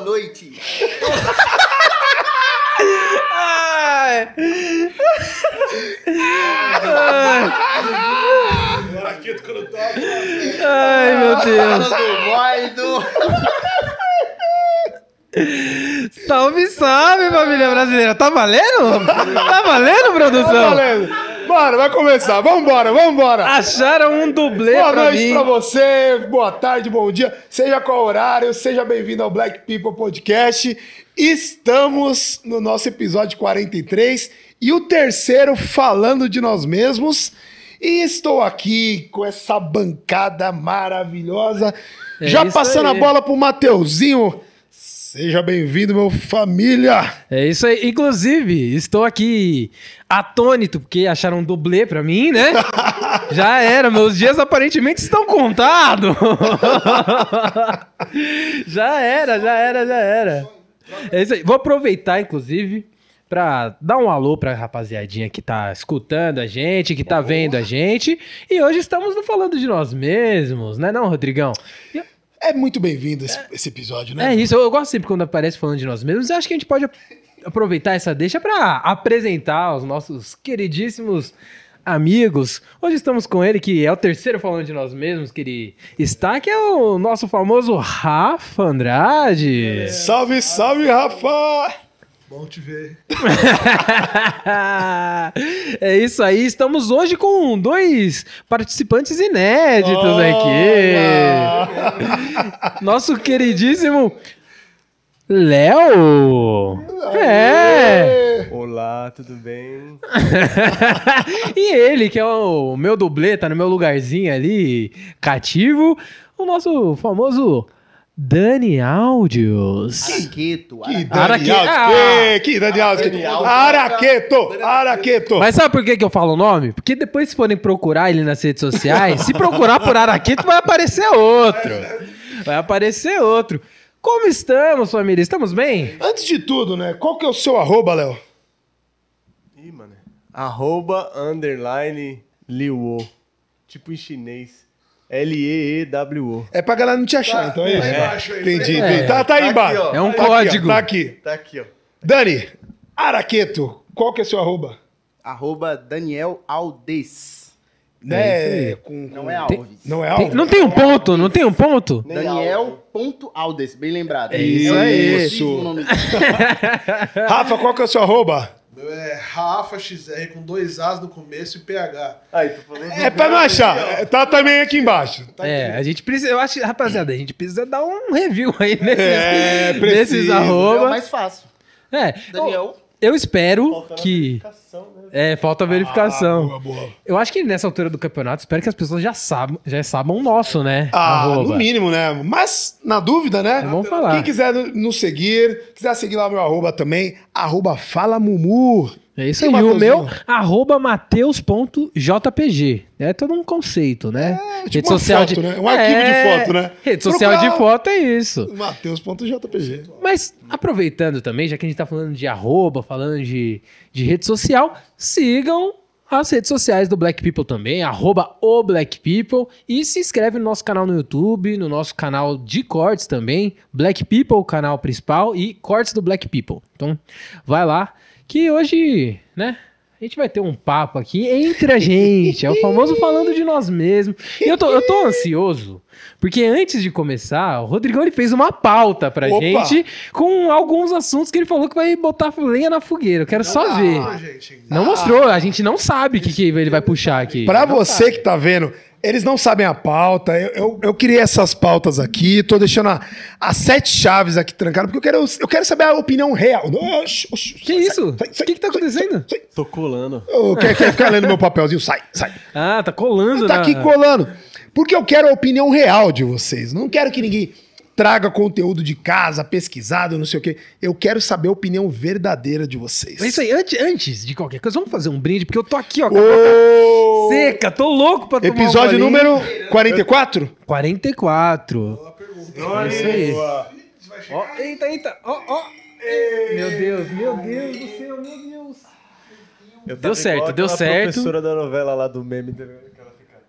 boa noite. Ai. Meu Deus. Do. Salve, salve, família brasileira. Tá valendo? Tá valendo, produção? Tá valendo. Bora, vai começar. Vambora, vambora. Acharam um dublê Boa pra noite mim. pra você, boa tarde, bom dia, seja qual horário, seja bem-vindo ao Black People Podcast. Estamos no nosso episódio 43 e o terceiro falando de nós mesmos. E estou aqui com essa bancada maravilhosa. É Já passando aí. a bola pro Mateuzinho. Seja bem-vindo, meu família. É isso aí. Inclusive, estou aqui atônito, porque acharam um dublê pra mim, né? Já era, meus dias aparentemente estão contados. já era, já era, já era. É isso aí. Vou aproveitar, inclusive, pra dar um alô pra rapaziadinha que tá escutando a gente, que tá vendo a gente. E hoje estamos falando de nós mesmos, né não, Rodrigão? É muito bem-vindo esse, esse episódio, né? é isso, eu gosto sempre quando aparece falando de nós mesmos. Eu acho que a gente pode ap- aproveitar essa deixa para apresentar os nossos queridíssimos amigos. Hoje estamos com ele, que é o terceiro falando de nós mesmos que ele está, que é o nosso famoso Rafa Andrade. Salve, salve, Rafa! Bom te ver. é isso aí, estamos hoje com dois participantes inéditos aqui. Nosso queridíssimo Léo. É. Olá, tudo bem? e ele, que é o meu dublê, tá no meu lugarzinho ali, cativo, o nosso famoso Dani Áudios. Araqueto. Que Araqueto. Dani Alves, Ah! que, que Dani que... Alves. Araqueto, Araqueto. Mas sabe por que, que eu falo o nome? Porque depois, se forem procurar ele nas redes sociais, se procurar por Araqueto, vai aparecer outro. Vai aparecer outro. Como estamos, família? Estamos bem? Antes de tudo, né, qual que é o seu arroba, Léo? Ih, mano. Arroba, underline, liuo. Tipo em chinês. L-E-E-W-O. É pra galera não te achar, então é tá isso. embaixo aí, Entendi, tá aí. entendi. Tá, tá aí Tá embaixo. aqui, ó. É um Tá aqui, ó, código. tá aqui. Tá aqui, ó. Dani, Araqueto, qual que é o seu arroba? Arroba Daniel Aldes. Né, com, Não é Tem- Alves. Não é Tem- Alves? não tem um ponto? Não tem um ponto? Daniel.aldes, bem lembrado. É isso aí. Isso. Rafa, qual que é o seu arroba? É Rafa XR com dois As no começo e PH. Aí, tô falando. É pra não achar. É, Tá também aqui embaixo. Tá É, aqui. a gente precisa, eu acho, rapaziada, a gente precisa dar um review aí nesses, É, nesses precisa. é o arroba. mais fácil. É, Daniel. Eu espero Faltando que... verificação, né? É, falta verificação. Boa, boa. Eu acho que nessa altura do campeonato, espero que as pessoas já saibam, já saibam o nosso, né? Ah, Arroba. no mínimo, né? Mas, na dúvida, né? Vamos falar. Quem quiser nos seguir, quiser seguir lá o meu arroba também, arroba Fala Mumu. É isso E aí, o o meu, arroba mateus.jpg. É todo um conceito, né? tipo uma foto, né? Um arquivo de foto, né? Rede social de foto é isso. Mateus.jpg. Mas aproveitando também, já que a gente tá falando de arroba, falando de, de rede social, sigam as redes sociais do Black People também, arroba o Black People, e se inscreve no nosso canal no YouTube, no nosso canal de cortes também, Black People, o canal principal, e cortes do Black People. Então, vai lá, que hoje, né, a gente vai ter um papo aqui entre a gente, é o famoso falando de nós mesmos. E eu tô, eu tô ansioso, porque antes de começar, o Rodrigão ele fez uma pauta pra Opa! gente com alguns assuntos que ele falou que vai botar lenha na fogueira. Eu quero só ver. Ah, gente. Não mostrou, a gente não sabe o que, que ele vai puxar aqui. Pra você que tá vendo, eles não sabem a pauta. Eu, eu, eu criei essas pautas aqui, tô deixando a- as sete chaves aqui trancadas, porque eu quero, eu quero saber a opinião real. Oxi, oxi, Que sai, isso? O que, que tá sai, acontecendo? sai, sai. Tô colando. Quer, quer ficar lendo meu papelzinho? Sai, sai. Ah, tá colando, Tá na- aqui colando. Porque eu quero a opinião real de vocês. Não quero que ninguém traga conteúdo de casa, pesquisado, não sei o quê. Eu quero saber a opinião verdadeira de vocês. É isso aí, antes, antes de qualquer coisa, vamos fazer um brinde, porque eu tô aqui, ó, a boca seca, tô louco pra tomar um Episódio golinho. número 44? 44. Boa pergunta. É isso aí. Boa. Ó, eita, eita, ó, ó. Meu Deus, meu Deus do céu, meu Deus. Eu Deu certo, deu certo. professora da novela lá do meme. tá ligado? Que ela fica-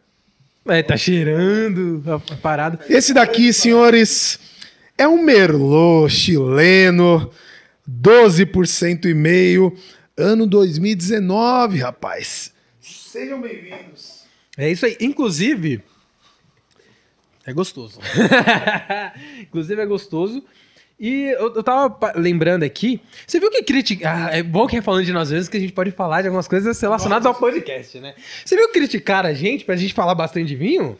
É, tá cheirando a parada. Esse daqui, senhores, É um Merlot chileno, 12% e meio, ano 2019, rapaz. Sejam bem-vindos. É isso aí. Inclusive, é gostoso. Inclusive, é gostoso. E eu, eu tava lembrando aqui. Você viu que criticar. Ah, é bom que é falando de nós mesmos que a gente pode falar de algumas coisas relacionadas ao podcast, né? Você viu criticar a gente pra gente falar bastante de vinho?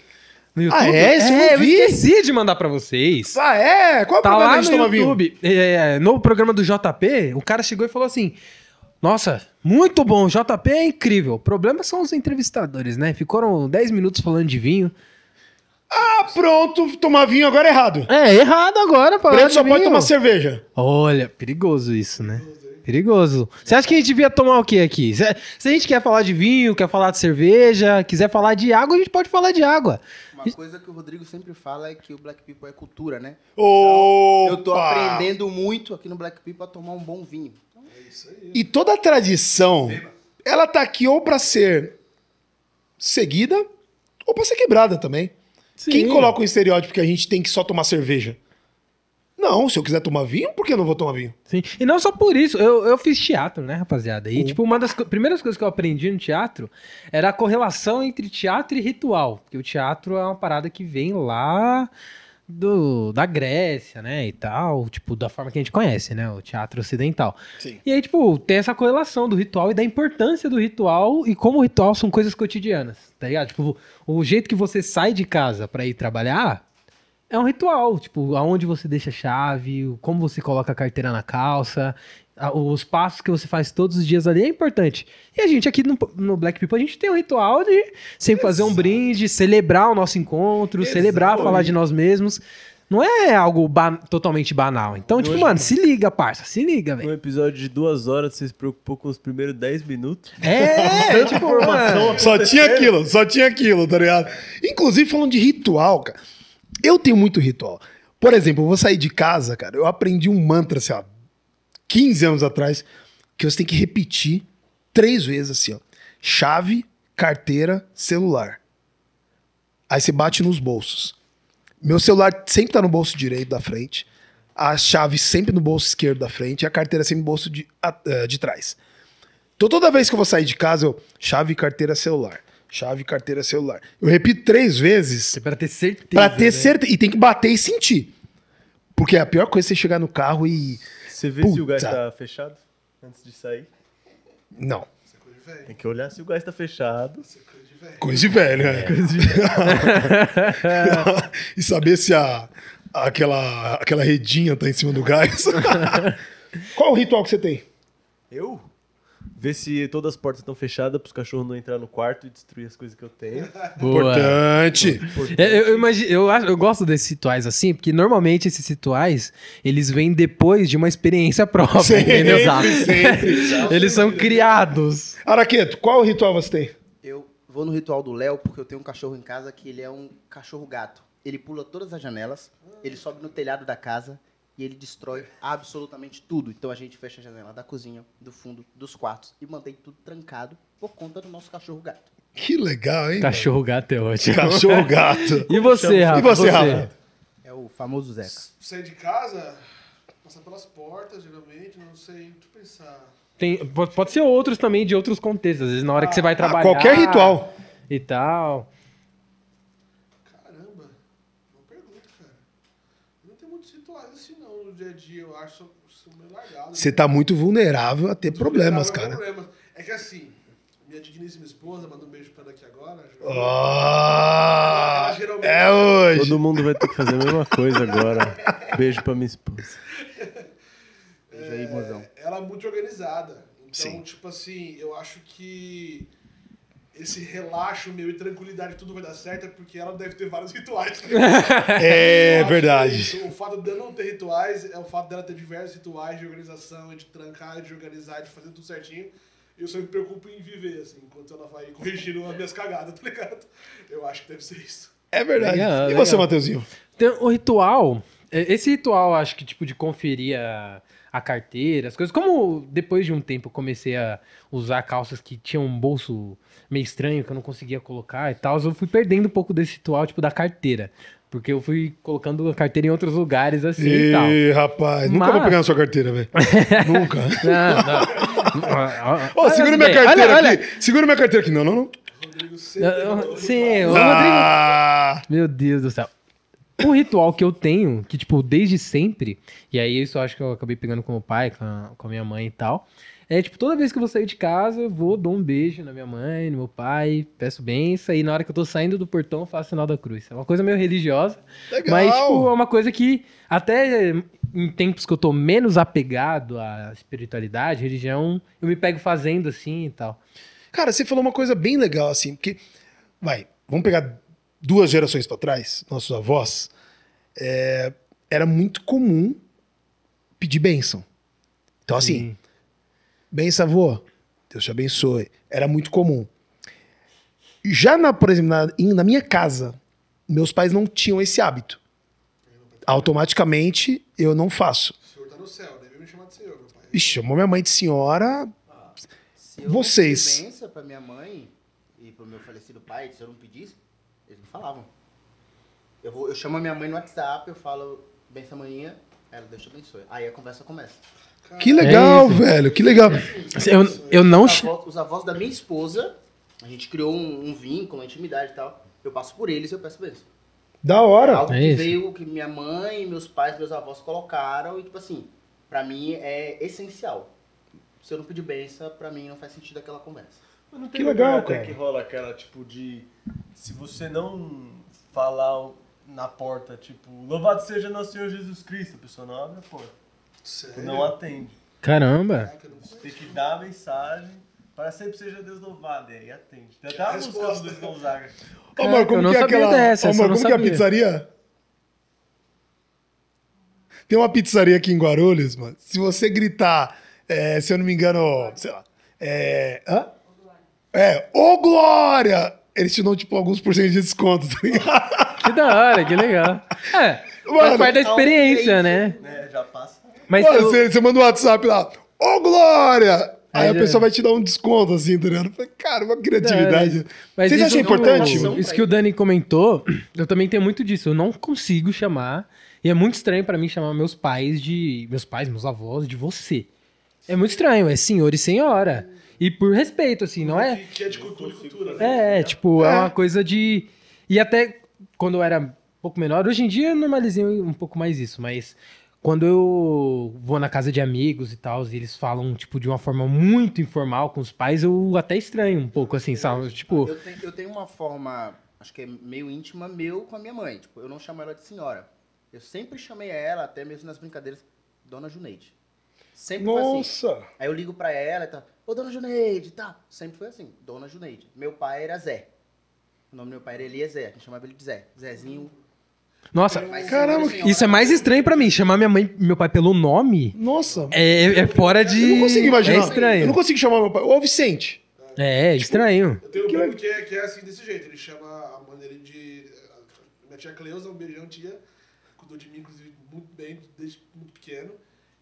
No YouTube? Ah, é? Isso eu não eu vi. esqueci de mandar pra vocês. Ah, é? Qual é o Tá problema lá no tomar vinho? YouTube. É, no programa do JP, o cara chegou e falou assim: Nossa, muito bom, o JP é incrível. O problema são os entrevistadores, né? Ficaram 10 minutos falando de vinho. Ah, pronto, tomar vinho agora é errado. É, errado agora, pô. Preto só pode tomar cerveja. Olha, perigoso isso, né? Perigoso. Você acha que a gente devia tomar o que aqui? Se, se a gente quer falar de vinho, quer falar de cerveja, quiser falar de água, a gente pode falar de água. Uma coisa que o Rodrigo sempre fala é que o Black People é cultura, né? Opa! Eu tô aprendendo muito aqui no Black People a tomar um bom vinho. E toda a tradição, ela tá aqui ou pra ser seguida ou pra ser quebrada também. Quem coloca o estereótipo que a gente tem que só tomar cerveja? Não, se eu quiser tomar vinho, por que eu não vou tomar vinho? Sim. E não só por isso, eu, eu fiz teatro, né, rapaziada? E, tipo, uma das co- primeiras coisas que eu aprendi no teatro era a correlação entre teatro e ritual. Porque o teatro é uma parada que vem lá do, da Grécia, né, e tal. Tipo, da forma que a gente conhece, né, o teatro ocidental. Sim. E aí, tipo, tem essa correlação do ritual e da importância do ritual e como o ritual são coisas cotidianas, tá ligado? Tipo, o jeito que você sai de casa pra ir trabalhar é um ritual, tipo, aonde você deixa a chave, como você coloca a carteira na calça, os passos que você faz todos os dias ali é importante. E a gente aqui no, no Black People, a gente tem um ritual de sempre fazer um brinde, celebrar o nosso encontro, celebrar falar de nós mesmos. Não é algo ba- totalmente banal. Então, tipo, mano, se liga, parça, se liga, Um velho. episódio de duas horas, você se preocupou com os primeiros 10 minutos. É, tipo, mano. Só tinha aquilo, só tinha aquilo, tá ligado? Inclusive, falando de ritual, cara. Eu tenho muito ritual. Por exemplo, eu vou sair de casa, cara. Eu aprendi um mantra, assim, ó, 15 anos atrás, que você tem que repetir três vezes, assim, ó. Chave, carteira, celular. Aí você bate nos bolsos. Meu celular sempre tá no bolso direito da frente. A chave sempre no bolso esquerdo da frente. E a carteira sempre no bolso de, eh, de trás. Então toda vez que eu vou sair de casa, eu chave, carteira, celular. Chave, carteira, celular. Eu repito três vezes Pra ter certeza. pra ter né? certeza. E tem que bater e sentir. Porque a pior coisa é você chegar no carro e. Você vê se o Puta. gás tá fechado antes de sair? Não. Tem que olhar se o gás tá fechado. Coisa de velho, né? e saber se a, aquela, aquela redinha tá em cima do gás. Qual o ritual que você tem? Eu? Ver se todas as portas estão fechadas pros cachorros não entrar no quarto e destruir as coisas que eu tenho. Boa. Importante. É, Eu, eu, imagi- eu, acho- eu gosto desses rituais assim, porque normalmente esses rituais, eles vêm depois de uma experiência própria, Sempre, entendeu? sempre. Eles são criados. Araqueto, qual o ritual você tem? Eu vou no ritual do Léo porque eu tenho um cachorro em casa que ele é um cachorro gato. Ele pula todas as janelas, ele sobe no telhado da casa e ele destrói absolutamente tudo. Então a gente fecha a janela da cozinha, do fundo, dos quartos e mantém tudo trancado por conta do nosso cachorro gato. Que legal, hein? Cachorro gato é ótimo. Cachorro gato. E você, Rafa? E você, Rafa? É o famoso Zeca. Sair de casa, passar pelas portas, geralmente, não sei, deixa eu pensar. Tem, pode, pode ser outros também, de outros contextos. Às vezes na hora que você vai trabalhar. qualquer ritual. E tal. Caramba, uma pergunta, cara. Não tem muitos rituais assim não no dia a dia, eu acho, são, meio largados. Você tá muito vulnerável a ter problemas, cara. problemas. É que assim, minha digníssima esposa, manda um beijo pra ela aqui agora. Geralmente- é hoje. Todo mundo vai ter que fazer a mesma coisa agora. Beijo pra minha esposa. Beijo aí, mozão. ela é muito organizada. Então, Sim. tipo assim, eu acho que esse relaxo meu e tranquilidade tudo vai dar certo é porque ela deve ter vários rituais. É verdade. isso. O fato dela não ter rituais é o fato dela ter diversos rituais de organização, de trancar, de organizar, de fazer tudo certinho. Eu só me preocupo em viver, assim, enquanto ela vai corrigindo as minhas cagadas, tá ligado? Eu acho que deve ser isso. É verdade. Legal, e você, legal. Mateuzinho? Tem o ritual. é, Esse ritual, acho que, tipo, de conferir a, a carteira, as coisas. Como depois de um tempo eu comecei a usar calças que tinham um bolso meio estranho, que eu não conseguia colocar e tal, eu fui perdendo um pouco desse ritual, tipo, da carteira. Porque eu fui colocando a carteira em outros lugares assim e tal. Ih, rapaz, nunca vou pegar na sua carteira, velho. nunca. Não, não. Ô, segura Olha minha carteira olha, aqui. Segura minha carteira aqui. Não, não, não. Rodrigo olha. falou Sim, o Rodrigo. Ah, Meu Deus do céu. Um ritual que eu tenho, que, tipo, desde sempre, e aí isso eu acho que eu acabei pegando com o pai, com a, com a minha mãe e tal, é, tipo, toda vez que eu vou sair de casa, eu vou, dou um beijo na minha mãe, no meu pai, peço benção, e na hora que eu tô saindo do portão, eu faço o sinal da cruz. É uma coisa meio religiosa, legal. mas, tipo, é uma coisa que, até em tempos que eu tô menos apegado à espiritualidade, religião, eu me pego fazendo assim e tal. Cara, você falou uma coisa bem legal, assim, porque, vai, vamos pegar duas gerações pra trás, nossos avós, é, era muito comum pedir bênção. Então, assim, Sim. benção, avô, Deus te abençoe. Era muito comum. Já, na, por exemplo, na, na minha casa, meus pais não tinham esse hábito. Automaticamente, eu não faço. O senhor tá no céu, deve me chamar de senhor, meu pai. Ixi, chamou minha mãe de senhora. Se eu Vocês. pra minha mãe e pro meu falecido pai, se eu não pedisse, eles me falavam. Eu, vou, eu chamo a minha mãe no WhatsApp, eu falo, benção amanhã, ela, Deus te abençoe. Aí a conversa começa. Que legal, isso. velho, que legal. Eu, eu não... Os avós, os avós da minha esposa, a gente criou um, um vínculo, uma intimidade e tal. Eu passo por eles e eu peço bênção. Da hora. Algo É que isso. veio, que minha mãe, meus pais, meus avós colocaram e, tipo assim, pra mim é essencial. Se eu não pedir benção, pra mim não faz sentido aquela conversa. Mas não Que tem legal, lugar até cara. que rola aquela, tipo, de... Se você não falar na porta, tipo, louvado seja nosso Senhor Jesus Cristo, a pessoa não abre a porta. Sério? não atende. Caramba. Você tem que dar a mensagem para sempre seja Deus louvado. E aí atende. Tem até uma música do. Luiz Gonzaga. Ô, Marco, como que é aquela. dessa, Ô, Marco, como que é a pizzaria? Tem uma pizzaria aqui em Guarulhos, mano. Se você gritar, é, se eu não me engano, sei lá. É. Hã? É, ô Glória! Eles te dão, tipo, alguns por cento de desconto, tá ligado? Que da hora, que legal. É, Mano, faz parte da experiência, né? Né, já passa. Mas Mano, eu- você, você manda um WhatsApp lá, ô Glória! Aí Aí a já- pessoa vai te dar um desconto, assim, tá ligado? Eu falei, Cara, uma criatividade. Mas Vocês isso acham importante? Isso que o Dani comentou, eu também tenho muito disso. Eu não consigo chamar. E é muito estranho pra mim chamar meus pais de. Meus pais, meus avós, de você. É muito estranho, é senhor e senhora. E por respeito, assim, não é? Que, é de cultura e cultura, né? É, é, tipo, é. É. uma coisa de. E até quando eu era um pouco menor, hoje em dia eu normalizei um pouco mais isso, mas quando eu vou na casa de amigos e tal, e eles falam, tipo, de uma forma muito informal com os pais, eu até estranho um pouco, assim, sabe? Tipo, Eu tenho, eu tenho uma forma, acho que é meio íntima meu com a minha mãe. Tipo, eu não chamo ela de senhora. Eu sempre chamei ela, até mesmo nas brincadeiras, Dona Juneide. Sempre foi assim. Nossa! Aí eu ligo pra ela e tal, ô Dona Juneide tal. Sempre foi assim, Dona Juneide. Meu pai era Zé. O nome do meu pai era Eliezer, a gente chamava ele de Zé. Zezinho. nossa, Mas Caramba, senhora senhora- isso é mais estranho pra mim, chamar minha mãe meu pai pelo nome Nossa! é, é fora de. Eu não consigo imaginar. É Eu estranho. não consigo chamar meu pai. Ô, Vicente! É, é estranho. Eu tenho um Que primo que é, que é assim, desse jeito. Ele chama a mãe dele de... Minha tia Cleusa, um beijão, tia. Cuidou de mim, inclusive, muito bem, desde muito pequeno.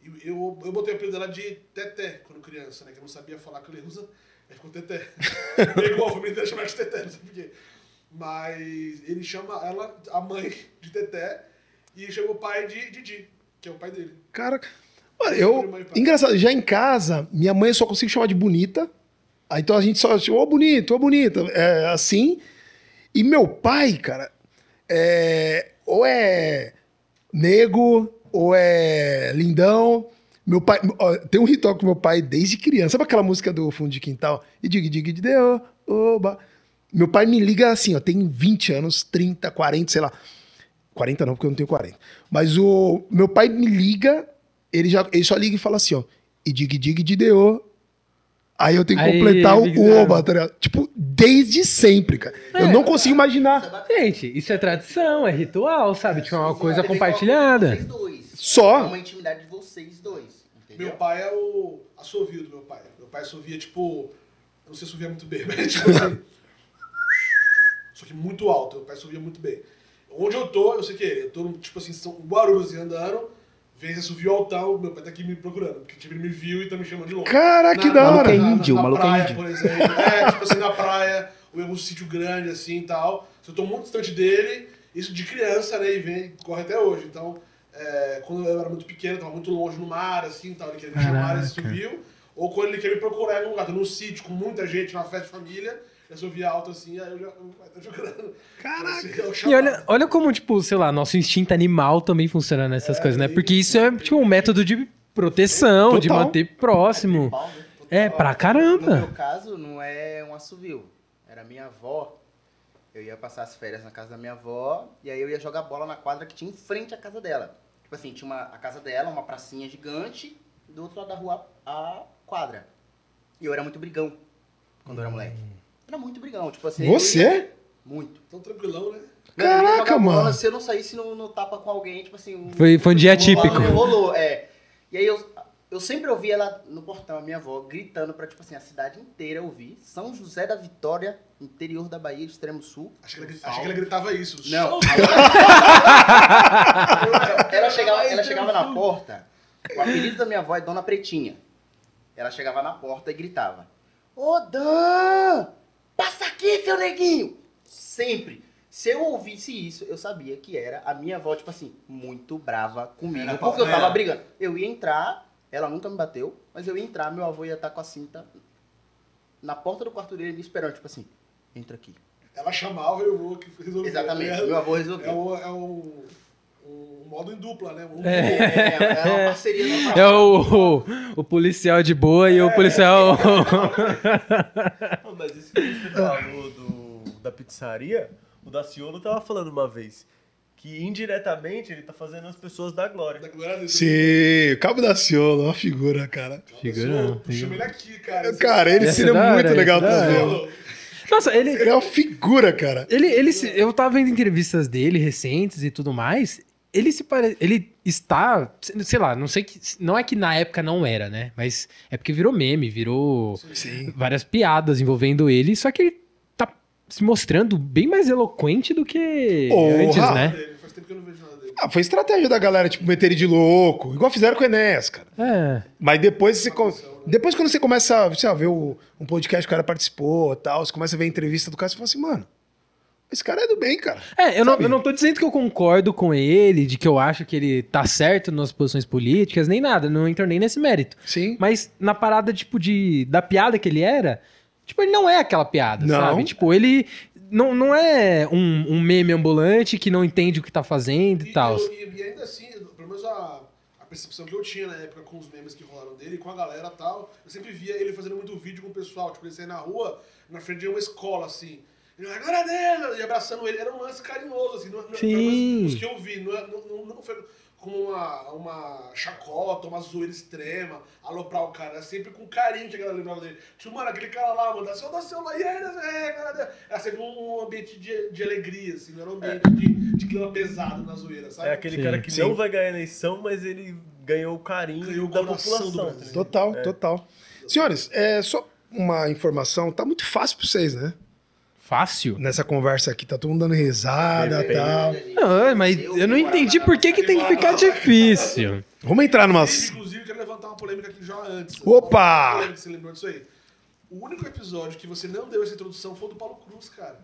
Eu, eu botei o apelido dela de Teté, quando criança, né? Que eu não sabia falar Cleusa. Aí ficou Teté. É igual a família dela chamar de Teté, não sei porquê. Mas ele chama ela, a mãe de Teté, e chama o pai de Didi, que é o pai dele. Cara, mano, eu. Engraçado, já em casa, minha mãe eu só consigo chamar de bonita. Aí então a gente só chama, ô bonito, ô bonita. É assim. E meu pai, cara, é. Ou é nego, ou é lindão. Meu pai. ó, tem um ritual com meu pai desde criança. Sabe aquela música do fundo de quintal? E diga, diga, de deu, oba. Meu pai me liga assim, ó, tem 20 anos, 30, 40, sei lá. 40 não, porque eu não tenho 40. Mas o meu pai me liga, ele, já, ele só liga e fala assim, ó. E dig dig de deu. Aí eu tenho que Aí, completar o, oba, tá ligado? Tipo, desde sempre, cara. Eu É. não consigo imaginar. Gente, isso é tradição, é ritual, sabe? Tipo, é uma coisa vê compartilhada. Vocês dois. Só? É uma intimidade de vocês dois. Entendeu? Meu pai é o assovio do meu pai. Meu pai assovia, tipo. eu Não sei assovia muito bem, mas tipo assim. Só que muito alto. Meu pai assovia muito bem. Onde eu tô, eu sei que é. Eu tô, tipo assim, São Guarulhos assim, andando. Vem esse assovio altão, meu pai tá aqui me procurando. Porque tipo, ele me viu e tá me chamando de longe. Cara, que Na- da na- hora. é na- índio, na o maluco é praia, índio. por exemplo. É, tipo assim, na praia, ou em algum sítio grande, assim e tal. Se eu tô muito distante dele, Isso de criança, né? E vem, corre até hoje. Então, é, quando eu era muito pequeno, tava muito longe no mar, assim, tal, ele queria me chamar, ele Caraca. subiu. Ou quando ele queria me procurar em algum lugar, tô num sítio com muita gente, numa festa de família, eu subia alto assim, aí eu já eu tô jogando. Caraca. Assim, E olha, olha como, tipo, sei lá, nosso instinto animal também funciona nessas É, coisas, né? Porque isso é, tipo, um método de proteção, de Total. manter próximo. Né? É, pra No caramba. meu caso, não é um assovio. Era minha avó. Eu ia passar as férias na casa da minha avó e aí eu ia jogar bola na quadra que tinha em frente à casa dela. Tipo assim, tinha uma, a casa dela, uma pracinha gigante, e do outro lado da rua a quadra. E eu era muito brigão quando eu era moleque. Era muito brigão, tipo assim. Você? Muito. Tão tranquilão, né? Mano, Caraca, jogar bola, mano. Se eu não saísse no, no tapa com alguém, tipo assim. um- Foi- foi um dia típico. Rolou, é. E aí eu, eu sempre ouvi ela no portão, a minha avó, gritando pra, tipo assim, a cidade inteira ouvir. São José da Vitória, interior da Bahia, extremo sul. Achei que, ela, achei que ela gritava isso. Não. ela, chegava, ela chegava na porta. O apelido da minha avó é Dona Pretinha. Ela chegava na porta e gritava: Ô Dan! Passa aqui, seu neguinho! Sempre. Se eu ouvisse isso, eu sabia que era a minha avó, tipo assim, muito brava comigo. Era porque eu tava brigando. Eu ia entrar, ela nunca me bateu, mas eu ia entrar, meu avô ia estar com a cinta na porta do quarto dele me esperando, tipo assim, entra aqui. Ela chamava e eu vou que resolver. Exatamente, É, meu avô é, resolveu. um, é um, um modo em dupla, né? Um É, é uma parceria normal. É o, o, policial de boa e o policial. Não, mas isso que você falou do, da pizzaria, o Daciolo tava falando uma vez que indiretamente ele tá fazendo as pessoas dar glória. da glória. Sim, o Cabo da Ciolo, uma figura, cara. Figura, Eu chamo ele aqui, cara. Cara, ele seria é da muito legal é da trazer. Nossa, ele, Ele é uma figura, cara. ele, ele eu tava vendo entrevistas dele recentes e tudo mais. Ele se parece. Ele está. Sei lá, não sei que. Não é que na época não era, né? Mas é porque virou meme, virou Sim. várias piadas envolvendo ele. Só que ele tá se mostrando bem mais eloquente do que Porra! antes, né? Dele. Faz tempo que eu não vejo nada dele. Ah, foi estratégia da galera, tipo, meter ele de louco. Igual fizeram com o Enéas, cara. É. Mas depois você. com- Depois, quando você começa a sei lá, ver o- um podcast que o cara participou tal, você começa a ver a entrevista do cara, você fala assim, mano, esse cara é do bem, cara. É, eu não, eu não tô dizendo que eu concordo com ele, de que eu acho que ele tá certo nas posições políticas, nem nada, não entro nem nesse mérito. Sim. Mas na parada, tipo, de. Da piada que ele era, tipo, ele não é aquela piada, Não. sabe? Tipo, ele não, não é um, um meme ambulante que não entende o que tá fazendo e, tal. eu- E, e ainda assim, pelo menos a, a percepção que eu tinha na época com os memes que rolaram dele, com a galera e tal, eu sempre via ele fazendo muito vídeo com o pessoal. Tipo, ele saía na rua, na frente de uma escola, assim. Ele, agora dele! E abraçando ele, era um lance carinhoso, assim. Não, não, Sim. pelo menos Os que eu vi, não, é- não, não, foi como uma, uma chacota, uma zoeira extrema, aloprar o cara. Era sempre com carinho que a galera lembrava dele. Tipo, mano, aquele cara lá, mano, seu, dá seu lá, e aí, é, cara, era sempre um ambiente de, de alegria, assim, não era um ambiente de, de clima pesado na zoeira, sabe? É aquele Sim, cara que sim. não vai ganhar a eleição, mas ele ganhou o carinho Ganhou o da do população. Brasil. Total, total. Senhores, é só uma informação, tá muito fácil pra vocês, né? Fácil? Nessa conversa aqui, tá todo mundo dando risada e tal. Não, mas eu não entendi por que, que tem que ficar difícil. Vamos entrar numas. Inclusive, quero levantar uma polêmica aqui já antes. Opa! Você lembrou disso aí? O único episódio que você não deu essa introdução foi o do Paulo Cruz, cara.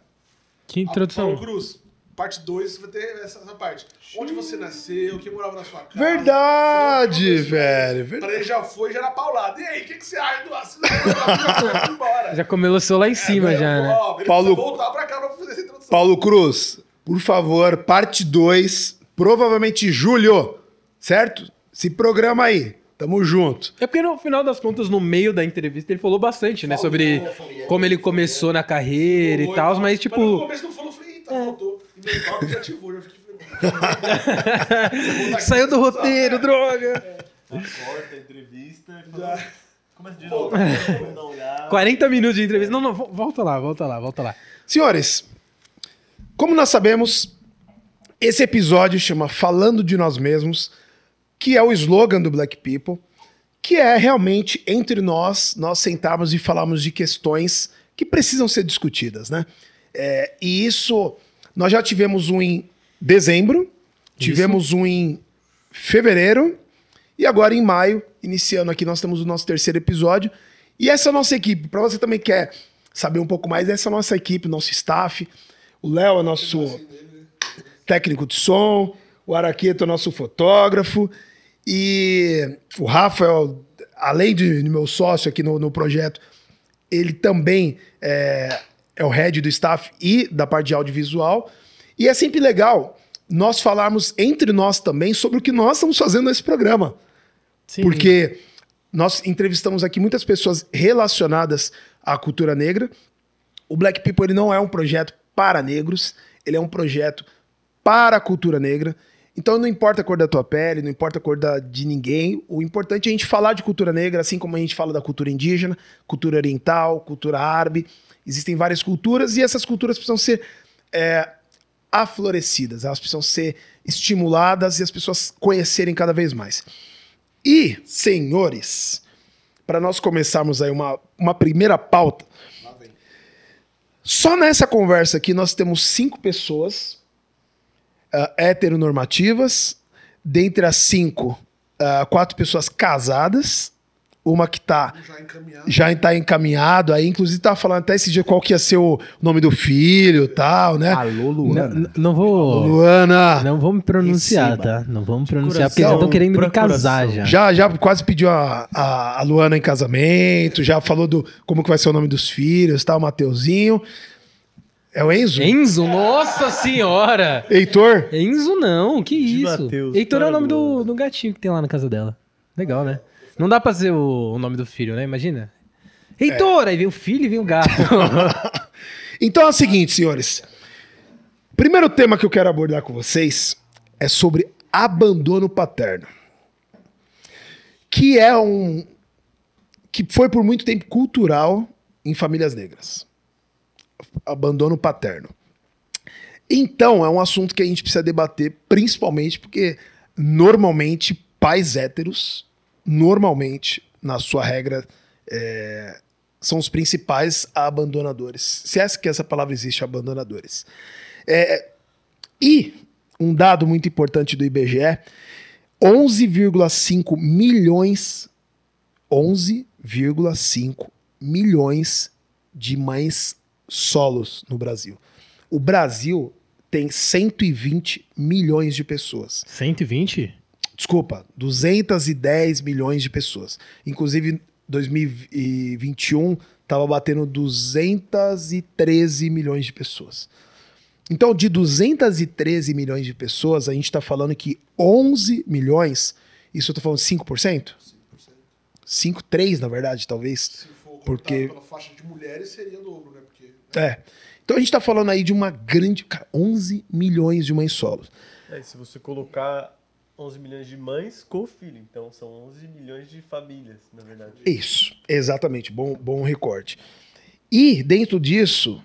Que Ah, introdução. Paulo Cruz, parte 2, você vai ter essa, essa parte. Onde você nasceu, quem morava na sua casa. Verdade, falou velho. verdade. Pra ele já foi, já era paulado. E aí, o que, que você acha do assunto? Já embora. Já começou lá em cima, É, já, né? ó, ele Paulo- voltar pra cá pra fazer essa introdução. Paulo Cruz, por favor, parte 2, provavelmente julho, certo? Se programa aí. Tamo junto. É porque no final das contas, no meio da entrevista, ele falou bastante, né? Falou, Sobre falou. como ele começou na carreira e tal, tá. mas no tipo. começo não falou, eu falei, eita, faltou. Fiquei. Saiu do roteiro, droga! Corta a entrevista e Já. fala, começa de novo. Vamos dar um olhar. 40 minutos de entrevista. Não, não, vo- volta lá, volta lá, volta lá. Senhores, como nós sabemos, esse episódio chama Falando de Nós Mesmos, que é o slogan do Black People, que é realmente entre nós, nós sentarmos e falarmos de questões que precisam ser discutidas, né? É, e isso, nós já tivemos um em dezembro, tivemos um em fevereiro, e agora em maio, iniciando aqui, nós temos o nosso terceiro episódio. E essa é a nossa equipe. Para você também quer saber um pouco mais, essa é a nossa equipe, nosso staff. O Léo é nosso. técnico de som, o Araqueto é nosso fotógrafo, e o Rafael, além de, de meu sócio aqui no, no projeto, ele também é, é o head do staff e da parte de audiovisual. E é sempre legal nós falarmos entre nós também sobre o que nós estamos fazendo nesse programa. Sim. Porque nós entrevistamos aqui muitas pessoas relacionadas à cultura negra. O Black People ele não é um projeto para negros, ele é um projeto para a cultura negra. Então não importa a cor da tua pele, não importa a cor da, de ninguém, o importante é a gente falar de cultura negra, assim como a gente fala da cultura indígena, cultura oriental, cultura árabe. Existem várias culturas e essas culturas precisam ser é, aflorecidas, elas precisam ser estimuladas e as pessoas conhecerem cada vez mais. E, senhores, para nós começarmos aí uma, uma primeira pauta, só nessa conversa aqui nós temos cinco pessoas uh, heteronormativas. Dentre as cinco, uh, quatro pessoas casadas. Uma que tá Já encaminhado. já está encaminhado aí, inclusive tava falando até esse dia qual que ia ser o nome do filho e tal, né? Alô, Não, Luana. não vou. Luana. Não vou me pronunciar, tá? Não vamos pronunciar, porque já estão querendo me casar já. Já, já quase pediu a, a, a Luana em casamento, já falou do como que vai ser o nome dos filhos, tá? O Mateuzinho. É o Enzo? Enzo, nossa senhora! Heitor? Enzo não, que isso? Mateus, Heitor é o nome do, do gatinho que tem lá na casa dela. Legal, né? Não dá pra ser o, o nome do filho, né? Imagina. Heitor, aí vem o filho e vem o gato. Então é o seguinte, senhores. Primeiro tema que eu quero abordar com vocês é sobre abandono paterno. Que é um. que foi por muito tempo cultural em famílias negras. Abandono paterno. Então, é um assunto que a gente precisa debater, principalmente porque normalmente pais héteros, normalmente, na sua regra, é, são os principais abandonadores. Se essa que essa palavra existe, abandonadores. É, e um dado muito importante do IBGE, 11,5 milhões 11,5 milhões de mães solos no Brasil. O Brasil tem 120 milhões de pessoas. 120? Desculpa, 210 milhões de pessoas. Inclusive, 2021 estava batendo 213 milhões de pessoas. Então, de 213 milhões de pessoas, a gente está falando que 11 milhões, isso eu tô falando 5%? 5, 3 na verdade, talvez. Se for Porque- pela faixa de mulheres, seria o dobro, né? Porque É. Então a gente está falando aí de uma grande. Cara, 11 milhões de mães solos. É, se você colocar 11 milhões de mães com filho, então são 11 milhões de famílias, na verdade. Isso, exatamente. Bom, bom recorte. E dentro disso,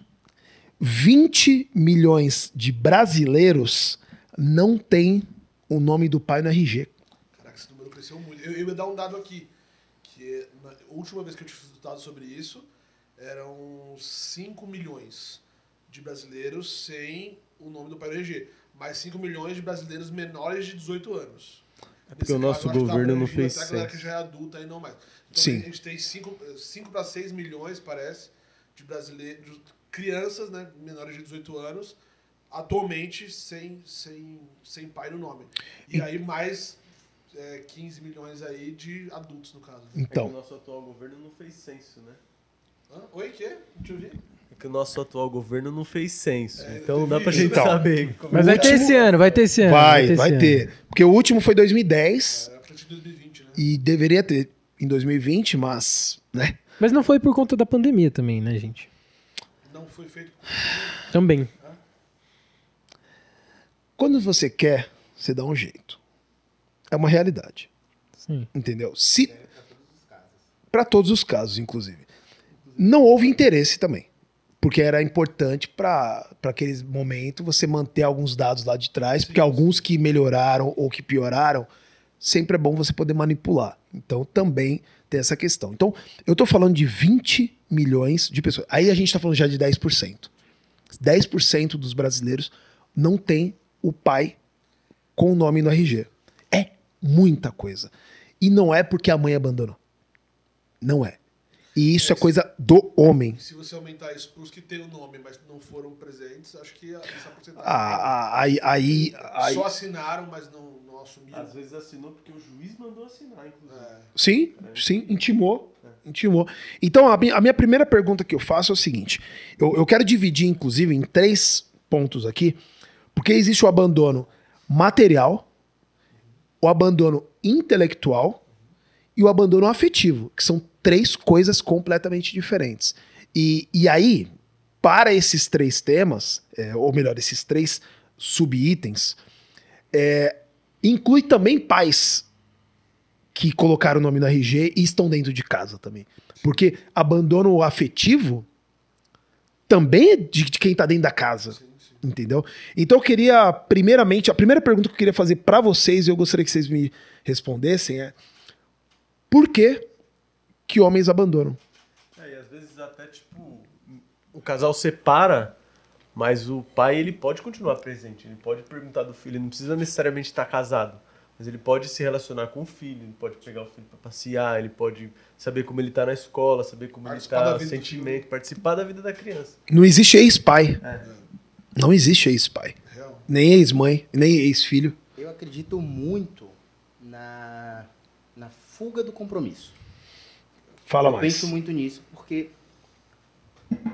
20 milhões de brasileiros não têm o nome do pai no RG. Caraca, esse número cresceu muito. Eu, eu ia dar um dado aqui, que na última vez que eu tive estudado sobre isso, eram 5 milhões de brasileiros sem o nome do pai do RG. Mais 5 milhões de brasileiros menores de 18 anos. É porque Nesse o nosso caso, eu acho que tá governo não abrangindo fez até a galera que censo. já é adulta e não mais. Então Sim. a gente tem 5 para 6 milhões, parece, de brasileiros, de crianças né, menores de 18 anos, atualmente sem, sem, sem pai no nome. E aí mais é, 15 milhões aí de adultos, no caso. É que o Então, nosso atual governo não fez censo, né? Hã? Oi, quê? Deixa eu ver. É que o nosso atual governo não fez censo. É, então dá teve pra gente Então. saber. como- Mas vai ter esse ano, vai ter esse ano. vai, vai ano. ter. Porque o último foi 2010 É, a partir de 2020, né? e deveria ter em 2020, mas, né? Mas não foi por conta da pandemia também, né, gente? Não foi feito. Também. Quando você quer, você dá um jeito. É uma realidade. Sim. Entendeu? Se para todos os casos, inclusive. Não houve interesse também, porque era importante para aquele momento você manter alguns dados lá de trás, porque alguns que melhoraram ou que pioraram, sempre é bom você poder manipular. Então também tem essa questão. Então, eu tô falando de 20 milhões de pessoas. Aí a gente tá falando já de 10%. 10% dos brasileiros não tem o pai com o nome no RG. É muita coisa. E não é porque a mãe abandonou. Não é. E isso é coisa do homem. Se você aumentar isso para os que têm o nome, mas não foram presentes, acho que essa porcentagem. Ah, ah, Aí, aí, aí- Só assinaram, mas não, não assumiram. Às vezes assinou porque o juiz mandou assinar, inclusive. É. Sim, sim, intimou. Intimou. Então, a minha, a minha primeira pergunta que eu faço é o seguinte: eu, eu quero dividir, inclusive, em três pontos aqui, porque existe o abandono material, o abandono intelectual e o abandono afetivo, que são três coisas completamente diferentes. E, e aí, para esses três temas, é, ou melhor, esses três subitens, é, inclui também pais que colocaram o nome no RG e estão dentro de casa também. Porque abandono afetivo também é de, de quem tá dentro da casa. Entendeu? Então eu queria, primeiramente, a primeira pergunta que eu queria fazer pra vocês, e eu gostaria que vocês me respondessem, é: por que que homens abandonam? É, e às vezes até, tipo, o casal separa, mas o pai, ele pode continuar presente. Ele pode perguntar do filho, ele não precisa necessariamente estar casado. Mas ele pode se relacionar com o filho, ele pode pegar o filho para passear, ele pode saber como ele tá na escola, saber como ele Participar tá, vida do sentimento, participar da vida da criança. Não existe ex-pai. É. Não existe ex-pai. Nem ex-mãe, nem ex-filho. Eu acredito muito na, na fuga do compromisso. Fala eu mais. penso muito nisso, porque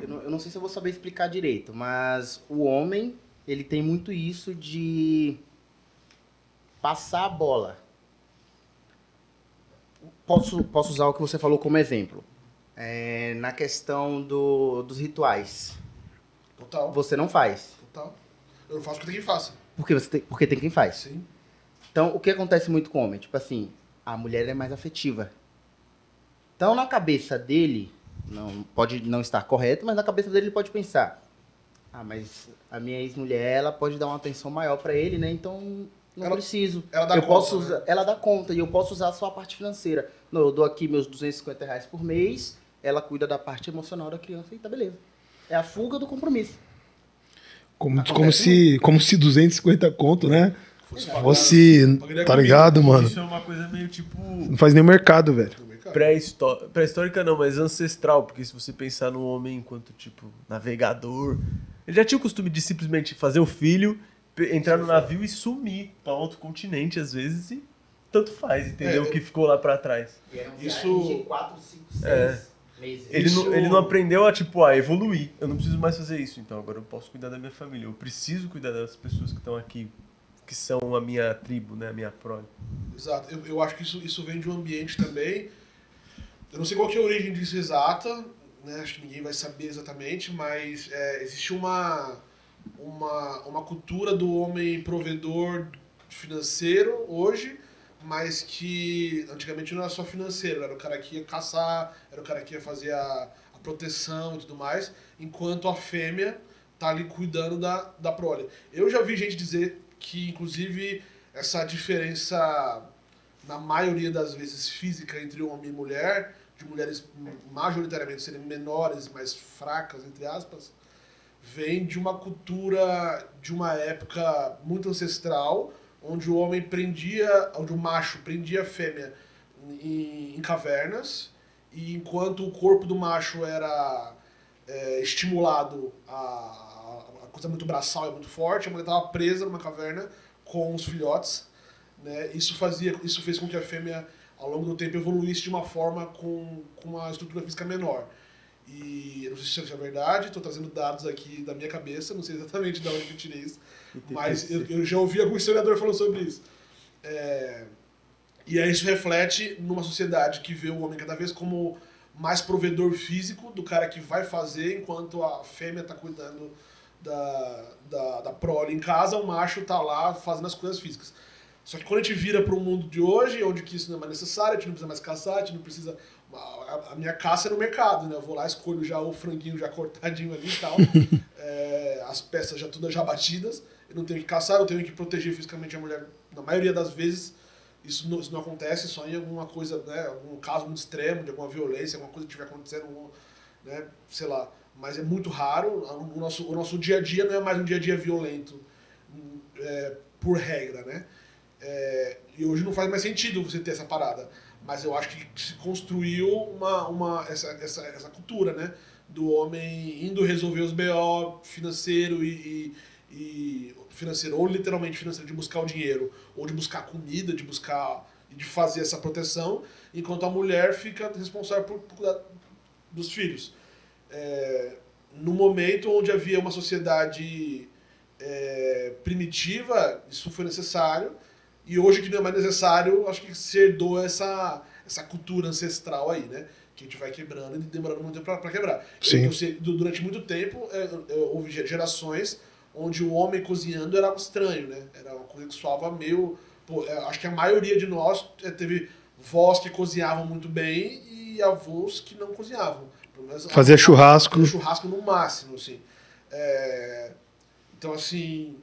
eu não, eu não sei se eu vou saber explicar direito, mas o homem, ele tem muito isso de passar a bola. Posso, posso usar o que você falou como exemplo. É, na questão do, dos rituais. Total. Você não faz. Total. Eu não faço o que tem quem faça. Porque, você tem, porque tem quem faz. Sim. Então, o que acontece muito com o homem? Tipo assim, a mulher é mais afetiva. Então, na cabeça dele, não pode não estar correto, mas na cabeça dele ele pode pensar: ah, mas a minha ex-mulher, ela pode dar uma atenção maior pra ele, né? Então, não Ela- preciso. ela dá eu conta, posso né? usar, ela dá conta e eu posso usar só a parte financeira. Não, eu dou aqui meus 250 reais por mês, ela cuida da parte emocional da criança e tá beleza. É a fuga do compromisso. Como, Acontece como, se, como se 250 conto, né? Fosse Tá ligado, mano? Isso é uma coisa meio tipo Não faz nem mercado, velho. No mercado. pré-histó- pré-histórica não, mas ancestral, porque se você pensar no homem enquanto tipo navegador, ele já tinha o costume de simplesmente fazer o filho, entrar no navio e sumir para outro continente às vezes e tanto faz, entendeu? É, o que ficou lá para trás. Isso- de 4, 5, 6 É. meses. Ele, Isso- não, ele não aprendeu a, tipo, a evoluir. Eu não preciso mais fazer isso, então agora eu posso cuidar da minha família. Eu preciso cuidar das pessoas que estão aqui, que são a minha tribo, né? A minha prole. Exato. Eu, eu acho que isso, isso vem de um ambiente também. Eu não sei qual é a origem disso exata, né? Acho que ninguém vai saber exatamente, mas é, existe uma, uma, uma cultura do homem provedor financeiro hoje, mas que antigamente não era só financeiro, era o cara que ia caçar, era o cara que ia fazer a, a proteção e tudo mais, enquanto a fêmea tá ali cuidando da, da prole. Eu já vi gente dizer que, inclusive, essa diferença, na maioria das vezes, física entre homem e mulher, de mulheres majoritariamente serem menores, mais fracas, entre aspas, vem de uma cultura, de uma época muito ancestral, onde o homem prendia, onde o macho prendia a fêmea em, em cavernas, e enquanto o corpo do macho era é, estimulado a, a coisa muito braçal e muito forte, a mulher estava presa numa caverna com os filhotes, né? Isso fazia, isso fez com que a fêmea ao longo do tempo evoluísse de uma forma com, com uma estrutura física menor. E eu não sei se isso é verdade, estou trazendo dados aqui da minha cabeça, não sei exatamente de onde eu tirei isso, mas eu, eu já ouvi algum historiador falando sobre isso. É, e aí isso reflete numa sociedade que vê o homem cada vez como mais provedor físico do cara que vai fazer, enquanto a fêmea está cuidando da, da, da prole em casa, o macho está lá fazendo as coisas físicas. Só que quando a gente vira para o mundo de hoje, onde que isso não é mais necessário, a gente não precisa mais caçar, a gente não precisa... A, minha caça é no mercado, né? Eu vou lá, escolho já o franguinho já cortadinho ali e tal. É, as peças já todas já batidas. Eu não tenho que caçar, eu tenho que proteger fisicamente a mulher. Na maioria das vezes, isso não, isso não acontece só em alguma coisa, né? Algum caso muito extremo, de alguma violência, alguma coisa que estiver acontecendo, né? Sei lá. Mas é muito raro. O nosso, o nosso dia a dia não é mais um dia a dia violento, é, por regra, né? É, e hoje não faz mais sentido você ter essa parada. mas eu acho que se construiu uma, uma, essa, essa, essa cultura, né? Do homem indo resolver os BO financeiro e, e, e financeiro, ou literalmente financeiro, de buscar o dinheiro, ou de buscar comida, de buscar de fazer essa proteção, enquanto a mulher fica responsável por, por cuidar dos filhos. É, no momento onde havia uma sociedade é, primitiva, isso foi necessário, e hoje que não é mais necessário, acho que se herdou essa, essa cultura ancestral aí, né? Que a gente vai quebrando e demorando muito tempo para quebrar. Sim. Eu, eu, durante muito tempo, é, houve gerações onde o homem cozinhando era algo estranho, né? Era uma coisa que soava meio... Pô, é, acho que a maioria de nós é, teve vós que cozinhavam muito bem e avós que não cozinhavam. Menos, Fazia churrasco. Fazia churrasco no máximo, assim. É, então, assim,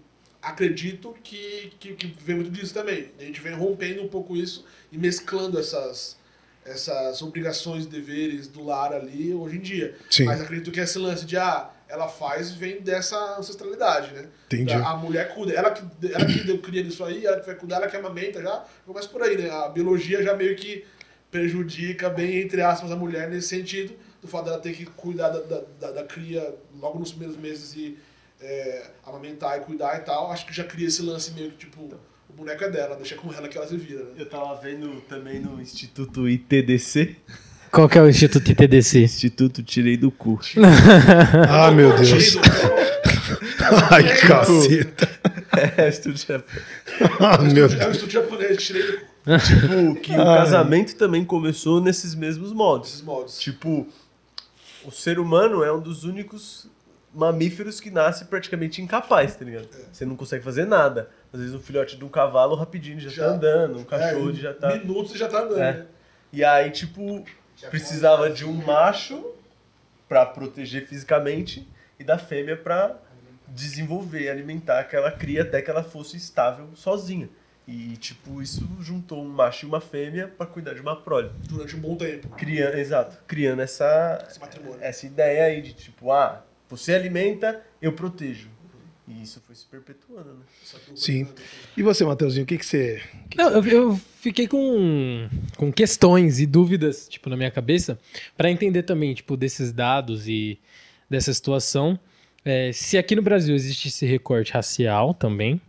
acredito que, que, que, vem muito disso também. A gente vem rompendo um pouco isso e mesclando essas, essas obrigações e deveres do lar ali hoje em dia. Sim. Mas acredito que esse lance de, ah, ela faz vem dessa ancestralidade, né? Entendi. A, mulher cuida, ela que, ela que cria isso aí, ela que vai cuidar, ela que amamenta já, começa por aí, né? A biologia já meio que prejudica bem, entre aspas, a mulher nesse sentido, do fato dela ter que cuidar da, da, da, da cria logo nos primeiros meses e é, amamentar e cuidar e tal, acho que já cria esse lance meio que, tipo, o boneco é dela, deixa com ela que ela se vira, né? Eu tava vendo também no Instituto ITDC. Qual que é o Instituto ITDC? Instituto Tirei do Cu. ah, meu Deus. Ai, caceta. É, estudo japonês. Ah, meu É o Deus. estudo japonês, tirei do cu, Tipo, que o casamento também começou nesses mesmos modos. esses modos. Tipo, o ser humano é um dos únicos mamíferos que nasce praticamente incapaz, tá ligado? Você não consegue fazer nada. Às vezes um filhote de um cavalo rapidinho já, Já- tá andando, um cachorro É, já tá. Minutos e já tá andando, É. né? E aí, tipo, precisava de um macho pra proteger fisicamente e da fêmea pra desenvolver, alimentar aquela cria até que ela fosse estável sozinha. E, tipo, isso juntou um macho e uma fêmea pra cuidar de uma prole. Durante um bom tempo, Criando, exato, criando essa, esse matrimônio. essa ideia aí de tipo, ah, você alimenta, eu protejo. E isso foi se perpetuando, né? Sim. E você, Matheusinho, o que, que você. Não, eu, eu fiquei com, com questões e dúvidas, tipo, na minha cabeça, para entender também, tipo, desses dados e dessa situação. É, se aqui no Brasil existe esse recorte racial também,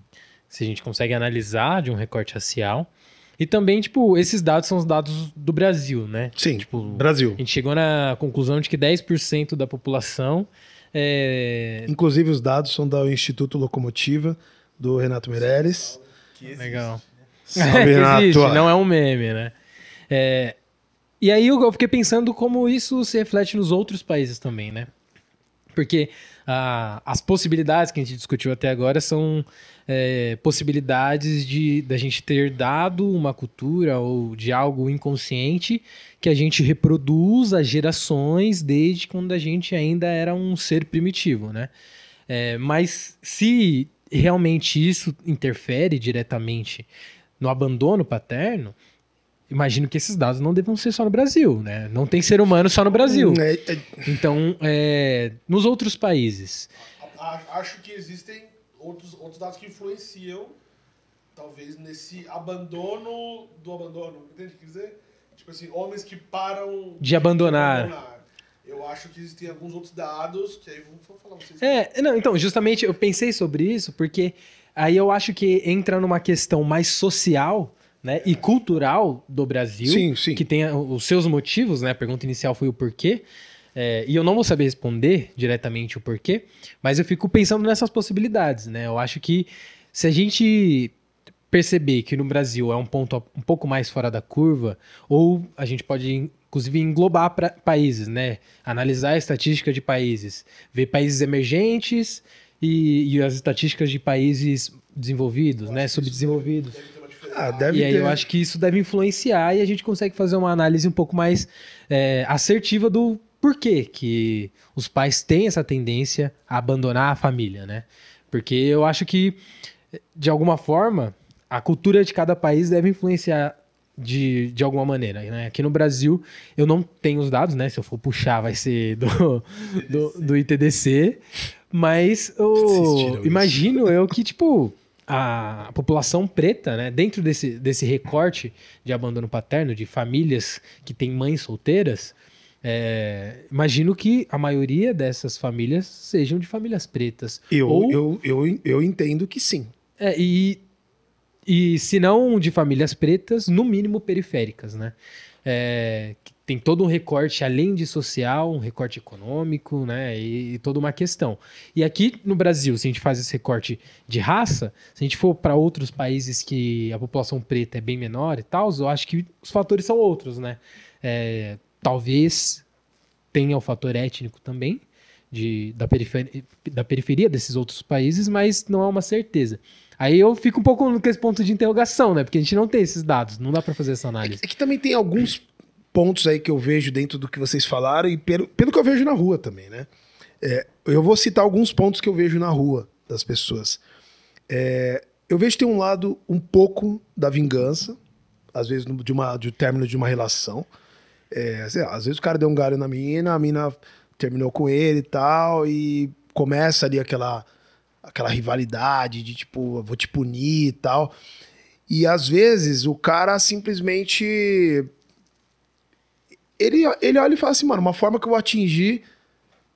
se a gente consegue analisar de um recorte racial. E também, tipo, esses dados são os dados do Brasil, né? Sim, Tipo, Brasil. a gente chegou na conclusão de que 10% da população é... Inclusive, os dados são do Instituto Locomotiva, do Renato Meirelles. Que. Legal. Salve, que Renato. existe, não é um meme, né? É, e aí eu, eu fiquei pensando como isso se reflete nos outros países também, né? Porque ah, as possibilidades que a gente discutiu até agora são é, possibilidades de da gente ter dado uma cultura ou de algo inconsciente que a gente reproduz há gerações desde quando a gente ainda era um ser primitivo, né? É, mas se realmente isso interfere diretamente no abandono paterno, imagino que esses dados não devam ser só no Brasil, né? Não tem ser humano só no Brasil. É- é- Então, é, nos outros países, Acho que existem outros, outros dados que influenciam, talvez, nesse abandono do abandono. Entende o que quer dizer? Tipo assim, homens que param De abandonar. abandonar. Eu acho que existem alguns outros dados, que aí vou vou falar vocês. É, não, então, justamente eu pensei sobre isso porque aí eu acho que entra numa questão mais social, né, e cultural do Brasil, Sim, sim. que tem os seus motivos, né? A pergunta inicial foi o porquê. É, e eu não vou saber responder diretamente o porquê, mas eu fico pensando nessas possibilidades, né? Eu acho que se a gente perceber que no Brasil é um ponto um pouco mais fora da curva, ou a gente pode inclusive englobar pra, países, né? Analisar a estatística de países, ver países emergentes e, e as estatísticas de países desenvolvidos, né? Subdesenvolvidos. Ah, deve E aí ter. eu acho que isso deve influenciar e a gente consegue fazer uma análise um pouco mais é, assertiva do porquê que os pais têm essa tendência a abandonar a família, né? Porque eu acho que, de alguma forma, a cultura de cada país deve influenciar de, de alguma maneira. Né? Aqui no Brasil, eu não tenho os dados, né? Se eu for puxar, vai ser do, do, do ITDC. Mas eu imagino eu que, tipo, a população preta, né, dentro desse, desse recorte de abandono paterno, de famílias que têm mães solteiras, é, imagino que a maioria dessas famílias sejam de famílias pretas. Eu, Ou- eu, eu, eu entendo que sim. É, e, e se não de famílias pretas, no mínimo periféricas, né? É, que tem todo um recorte, além de social, um recorte econômico, né? E, e toda uma questão. E aqui no Brasil, se a gente faz esse recorte de raça, se a gente for para outros países que a população preta é bem menor e tal, eu acho que os fatores são outros, né? É, talvez tenha o fator étnico também, de, da, periferia, da periferia desses outros países, mas não é uma certeza. Aí eu fico um pouco com esse ponto de interrogação, né? Porque a gente não tem esses dados, não dá pra fazer essa análise. É que também tem alguns pontos aí que eu vejo dentro do que vocês falaram e pelo, pelo que eu vejo na rua também, né? É, eu vou citar alguns pontos que eu vejo na rua das pessoas. É, eu vejo tem um lado um pouco da vingança, às vezes de, uma, de um término de uma relação. É, lá, às vezes o cara deu um galho na mina, a mina terminou com ele e tal, e começa ali aquela, aquela rivalidade de tipo, vou te punir e tal. E às vezes o cara simplesmente. Ele, ele olha e fala assim, mano, uma forma que eu vou atingir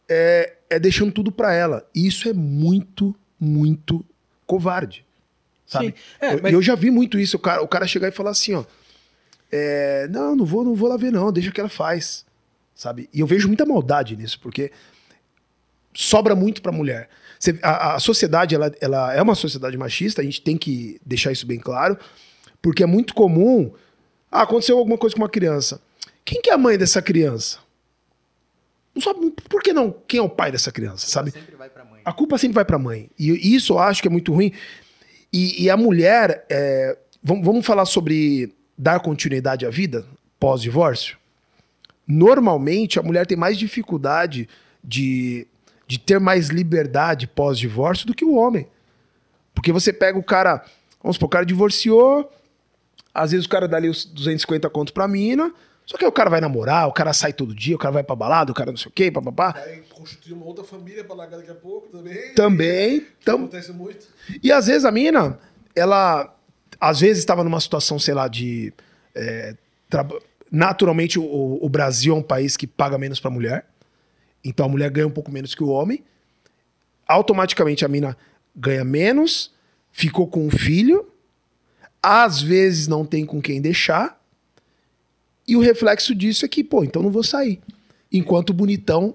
é, é deixando tudo pra ela. E isso é muito, muito covarde. Sabe? É, eu, mas- eu já vi muito isso, o cara, o cara chegar e falar assim, ó. é, não, não vou, não vou lá ver, não, deixa que ela faz. Sabe? E eu vejo muita maldade nisso, porque sobra muito pra mulher. Você- a, a sociedade, ela, ela é uma sociedade machista, a gente tem que deixar isso bem claro, porque é muito comum. Ah, aconteceu alguma coisa com uma criança. Quem que é a mãe dessa criança? Não sabe, por que não? Quem é o pai dessa criança, sabe? Sempre vai pra mãe. A culpa sempre vai pra mãe. E isso eu acho que é muito ruim. E, e a mulher. é, vamos, vamos falar sobre dar continuidade à vida pós-divórcio? Normalmente a mulher tem mais dificuldade de, de ter mais liberdade pós-divórcio do que o homem. Porque você pega o cara. Vamos supor, o cara divorciou. Às vezes o cara dá ali os 250 contos pra mina. Só que aí o cara vai namorar, o cara sai todo dia, o cara vai pra balada, o cara não sei o quê, papapá. Vai uma outra família pra largar daqui a pouco também. Também. Tam, Acontece muito. E às vezes a mina, ela às vezes estava numa situação, sei lá, de. é, traba- Naturalmente, o, o Brasil é um país que paga menos pra mulher. Então a mulher ganha um pouco menos que o homem. Automaticamente a mina ganha menos, ficou com um filho, às vezes não tem com quem deixar. E o reflexo disso é que, pô, então não vou sair. Enquanto o bonitão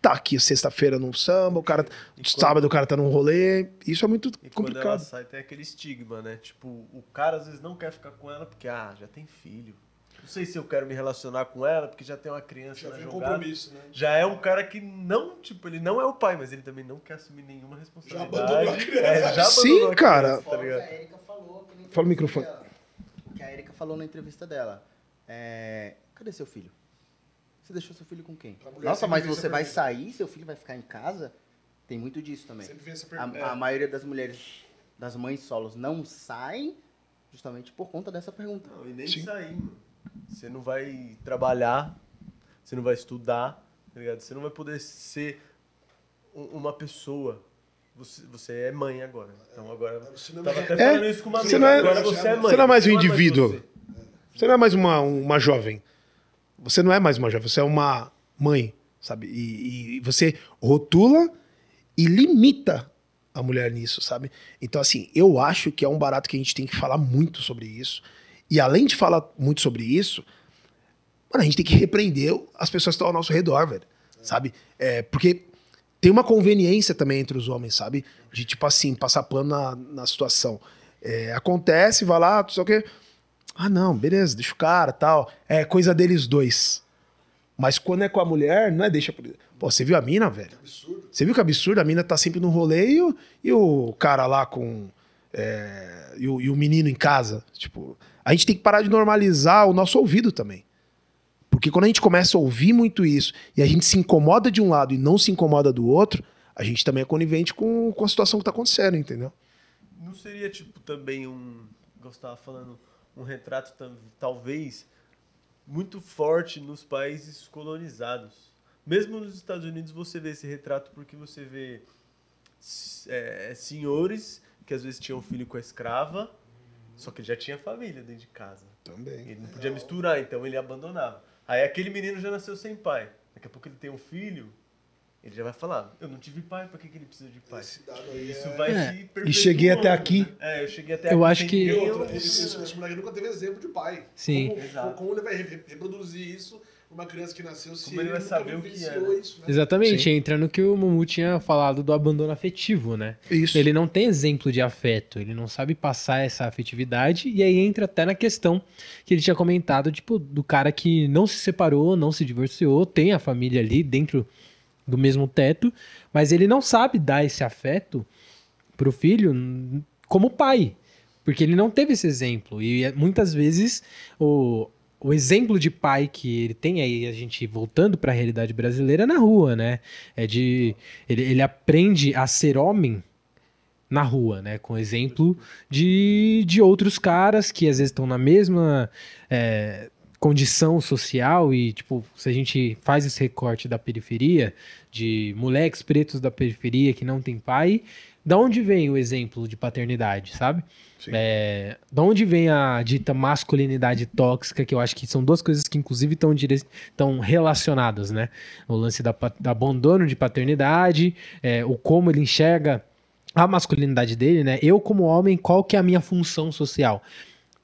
tá aqui sexta-feira num samba, o cara E quando- sábado o cara tá num rolê. Isso é muito E quando ela complicado. sai, tem aquele estigma, né? Tipo, o cara às vezes não quer ficar com ela porque, ah, já tem filho. Não sei se eu quero me relacionar com ela porque já tem uma criança Já um jogada. compromisso, né? Já é um cara que não, tipo, ele não é o pai, mas ele também não quer assumir nenhuma responsabilidade. abandonou a criança. É, já Sim, cara. criança, tá o Fala entrevista microfone. dela. O que a Erika falou na entrevista dela. É, Cadê seu filho? Você deixou seu filho com quem? Nossa, mas você vai pergunta. sair, seu filho vai ficar em casa? Tem muito disso também. A, a maioria das mulheres, das mães solos, não saem justamente por conta dessa pergunta. Não, e nem Sim. sair, mano. Você não vai trabalhar, você não vai estudar, tá ligado? Você não vai poder ser um- uma pessoa. Você, você é mãe agora. Então agora. Você não Tava é- até É, falando isso com uma você amiga. não é- agora você é mãe. você não é mais um mais indivíduo. Você. Não é mais uma, uma jovem. Você não é mais uma jovem, você é uma mãe, sabe? E, e você rotula e limita a mulher nisso, sabe? Então, assim, eu acho que é um barato que a gente tem que falar muito sobre isso. E além de falar muito sobre isso, mano, a gente tem que repreender as pessoas que estão ao nosso redor, velho. Sabe? É, porque tem uma conveniência também entre os homens, sabe? De, tipo assim, passar pano na, na situação. É, acontece, vai lá, não sei o quê. Ah, não, beleza, deixa o cara tal. É coisa deles dois. Mas quando é com a mulher, não é deixa. por- Pô, você viu a mina, velho? Absurdo. Você viu que absurdo? A mina tá sempre no rolê e o, cara lá com. é, e, o, e o menino em casa. Tipo, a gente tem que parar de normalizar o nosso ouvido também. Porque quando a gente começa a ouvir muito isso e a gente se incomoda de um lado e não se incomoda do outro, a gente também é conivente com, com a situação que tá acontecendo, entendeu? Não seria, tipo, também um. igual você tava falando, um retrato talvez muito forte nos países colonizados. Mesmo nos Estados Unidos você vê esse retrato porque você vê é, senhores que às vezes tinha um filho com a escrava, só que ele já tinha família dentro de casa. Também. Ele não podia misturar, então ele abandonava. Aí aquele menino já nasceu sem pai. Daqui a pouco ele tem um filho, ele já vai falar, eu não tive pai, pra que, que ele precisa de pai? Esse dado aí Isso é... vai É. se E cheguei até né? aqui. É, eu cheguei até Eu aqui acho que- eu- esse, esse, esse moleque nunca teve exemplo de pai. Sim. Como, Exato. como ele vai re- reproduzir isso numa criança que nasceu se Como ele vai saber o que é, isso, né? Exatamente, Sim. entra no que o Mumu tinha falado do abandono afetivo, né? Isso. Ele não tem exemplo de afeto, ele não sabe passar essa afetividade, e aí entra até na questão que ele tinha comentado, tipo, do cara que não se separou, não se divorciou, tem a família ali dentro do mesmo teto, mas ele não sabe dar esse afeto pro filho hum, como pai, porque ele não teve esse exemplo, e é- muitas vezes o, o exemplo de pai que ele tem aí, a gente voltando para a realidade brasileira, é na rua, né? É de. Ele, ele aprende a ser homem na rua, né? Com exemplo de, de outros caras que às vezes estão na mesma é, condição social e, tipo, se a gente faz esse recorte da periferia, de moleques pretos da periferia que não tem pai, da onde vem o exemplo de paternidade, sabe? É, da onde vem a dita masculinidade tóxica, que eu acho que são duas coisas que inclusive estão dire... relacionadas, né? O lance da, do abandono de paternidade, é, o como ele enxerga a masculinidade dele, né? Eu, como homem, qual que é a minha função social?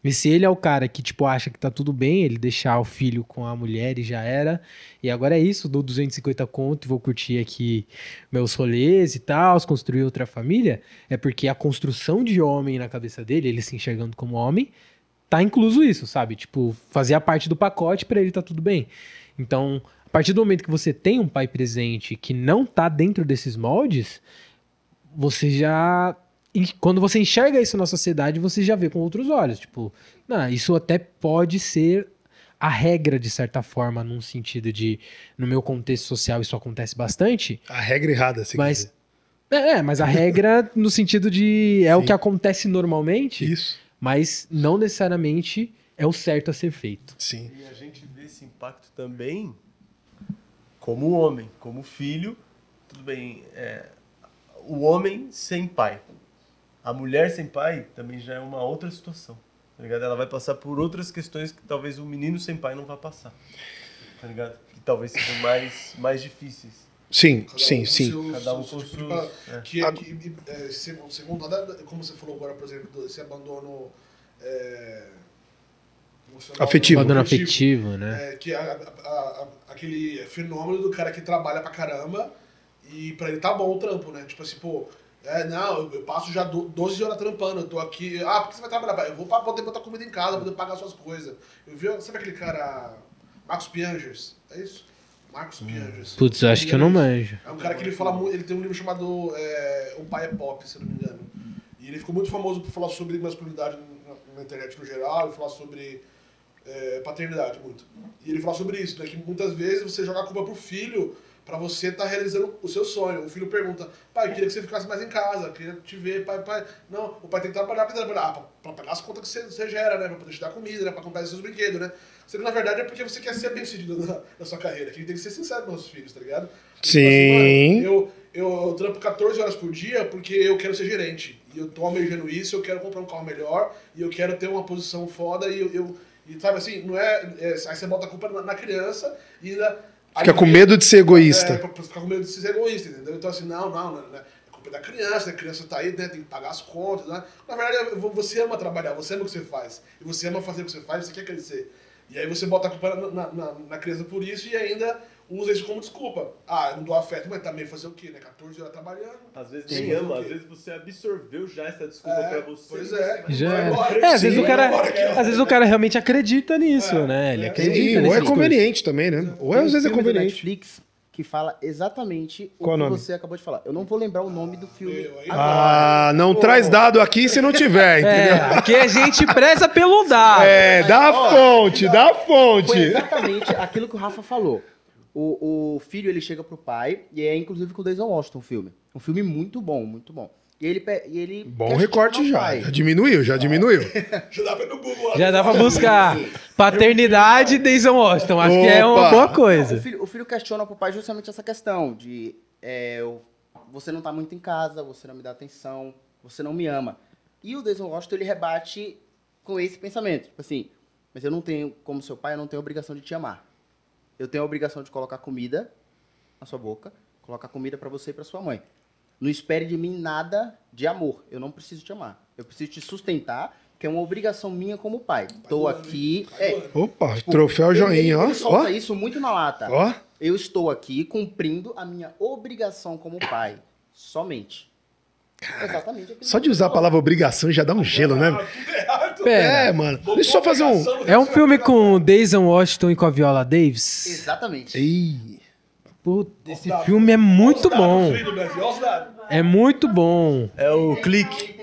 E se ele é o cara que, tipo, acha que tá tudo bem, ele deixar o filho com a mulher e já era. E agora é isso, dou 250 conto e vou curtir aqui meus rolês e tal, construir outra família. É porque a construção de homem na cabeça dele, ele se enxergando como homem, tá incluso isso, sabe? Tipo, fazia parte do pacote pra ele tá tudo bem. Então, a partir do momento que você tem um pai presente que não tá dentro desses moldes, você já. Quando você enxerga isso na sociedade, você já vê com outros olhos. Tipo, não, isso até pode ser a regra, de certa forma, num sentido de, no meu contexto social, isso acontece bastante. A regra errada, se Mas. É, é, mas a regra no sentido de. É o Sim. que acontece normalmente, Isso. mas não necessariamente é o certo a ser feito. Sim. E a gente vê esse impacto também como homem, como filho. Tudo bem, é, o homem sem pai. A mulher sem pai também já é uma outra situação. Tá ligado? Ela vai passar por outras questões que talvez o menino sem pai não vá passar. Tá ligado? Que talvez sejam mais, mais difíceis. Sim, Cada sim, um sim. seu- Cada um com tipo pa- é. Que, é, que é, segundo, segundo como você falou agora, por exemplo, esse abandono é, emocional, Afetivo. Abandono afetivo, né? É, que é a- a- a- aquele fenômeno do cara que trabalha pra caramba e pra ele tá bom o trampo, né? Tipo assim, pô, é, não, eu, eu passo já do- 12 horas trampando, eu tô aqui. Ah, por que você vai trabalhar? Eu vou pra poder botar comida em casa, poder pagar suas coisas. Eu vi, sabe aquele cara, Marcos Piangers? É isso? Marcos Piangers. Putz, eu acho que eu não manjo. É um cara que ele fala muito. Ele tem um livro chamado é, O Pai é Pop, se eu não me engano. E ele ficou muito famoso por falar sobre masculinidade na, na internet no geral e falar sobre é, paternidade muito. E ele fala sobre isso, né? Que muitas vezes você joga a culpa pro filho pra você estar realizando o seu sonho. O filho pergunta, pai, eu queria que você ficasse mais em casa, queria te ver, pai, pai. Não, o pai tem que trabalhar pra trabalhar, ah, pra, pra pagar as contas que você, você gera, né? Pra poder te dar comida, né? Pra comprar os seus brinquedos, né? Sendo que, na verdade, é porque você quer ser bem sucedido na, na sua carreira. Que a gente tem que ser sincero com nossos filhos, tá ligado? Sim. Assim, mano, eu, eu, eu trampo 14 horas por dia porque eu quero ser gerente. E eu tô almejando isso, eu quero comprar um carro melhor, e eu quero ter uma posição foda, e eu. eu e sabe assim, não é, é- Aí você bota a culpa na, na criança e ainda. Fica com medo de ser egoísta. É, com medo de ser egoísta, entendeu? Então assim, não, não, não, não. É culpa da criança, a criança tá aí, né? Tem que pagar as contas, né? Na verdade, você ama trabalhar, você ama o que você faz. E você ama fazer o que você faz, você quer crescer. E aí você bota a culpa na, na- na criança por isso e ainda usa isso como desculpa. Ah, eu não dou afeto, mas também fazer o quê, né? 14 horas trabalhando. Às vezes nem ama, às vezes você absorveu já essa desculpa É, pra você. pois é. Já Vai é. embora. É, às vezes Sim, o cara, embora às vezes o cara realmente acredita nisso, É, né? Ele é. acredita Sim, ou é conveniente também, né? Ou às Tem um vezes é filme conveniente. Netflix que fala exatamente o Qual que nome? você acabou de falar. Eu não vou lembrar o nome do filme. meu, aí- Ah, não Pô. traz dado aqui se não tiver, É, entendeu? aqui a gente preza pelo dado. É, dá a fonte, dá a Foi fonte. exatamente aquilo que o Rafa falou. O, o filho, ele chega pro pai, e é inclusive com o Denzel Washington o filme. Um filme muito bom, muito bom. E ele, e ele Bom recorte já. pai. Já diminuiu, já diminuiu. Já dá pra ir no Google. Já dá pra buscar paternidade Denzel Washington. Acho que é uma Opa. boa Não, coisa. o, filho, o filho questiona pro pai justamente essa questão de é, eu- você não tá muito em casa, você não me dá atenção, você não me ama. E o Denzel Washington, ele rebate com esse pensamento. Tipo assim, mas eu não tenho, como seu pai, eu não tenho obrigação de te amar. Eu tenho a obrigação de colocar comida na sua boca, colocar comida pra você e pra sua mãe. Não espere de mim nada de amor. Eu não preciso te amar. Eu preciso te sustentar, que é uma obrigação minha como pai. Ano, aqui. É. Opa, tipo, troféu ele- joinha, ó. Ele solta Ó, isso muito na lata. ó. Eu estou aqui cumprindo a minha obrigação como pai. Somente. Exatamente. aquilo Só de usar a palavra obrigação já dá um gelo, né? Pera. É, mano. Deixa eu só fazer um. É um filme com o Denzel Washington e com a Viola Davis. Exatamente. Ih. Puta, esse filme é muito bom. Filho do Brasil, olha os dados. É muito bom. É o clique.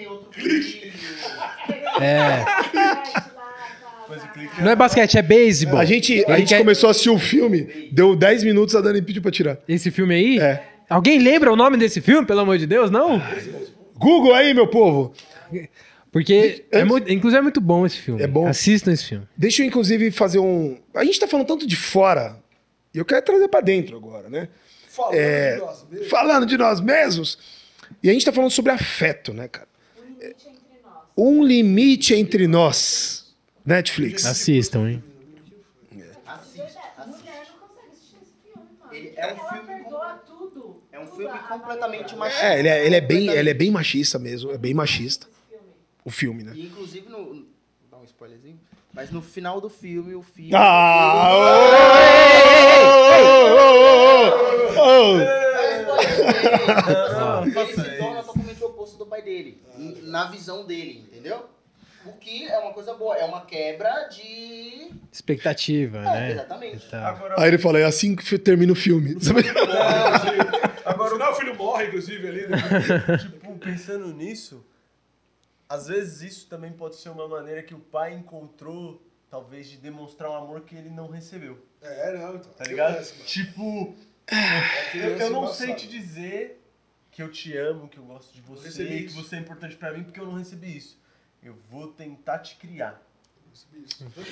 É. Não é basquete, é beisebol. A gente, a Ele gente quer- começou a assistir o filme, deu 10 minutos, a Dani pediu pra tirar. Esse filme aí? É. Alguém lembra o nome desse filme, pelo amor de Deus? Não? Google aí, meu povo. Porque, é muito, inclusive, é muito bom esse filme. É bom. Assistam esse filme. Deixa eu, inclusive, fazer um. A gente tá falando tanto de fora, e eu quero trazer pra dentro agora, né? Falando É, de nós mesmos. Falando de nós mesmos, e a gente tá falando sobre afeto, né, cara? Um limite entre nós. Um limite entre nós. Netflix. Assistam, hein? Assiste, A assiste. mulher não consegue assistir esse filme, é um Ela filme perdoa tudo. É um filme completamente machista. É, ele é, ele é bem, ele é bem machista mesmo, é bem machista. O filme, né? E inclusive no. Dar um spoilerzinho. Mas no final do filme, o filme. Ah! Ele se torna totalmente o oposto do pai dele. Na visão dele, entendeu? O que é uma coisa boa, é uma quebra de. Expectativa, É, né? exatamente. Tá. Agora, Aí ele falou, é assim que termina o filme. Agora, o filho morre, inclusive, ali. Né? tipo, pensando nisso, às vezes isso também pode ser uma maneira que o pai encontrou, talvez, de demonstrar um amor que ele não recebeu. É, não, então. Tá ligado? Tipo, É eu, eu não sei te dizer que eu te amo, que eu gosto de você, que você é importante pra mim, porque eu não recebi isso. Eu vou tentar te criar.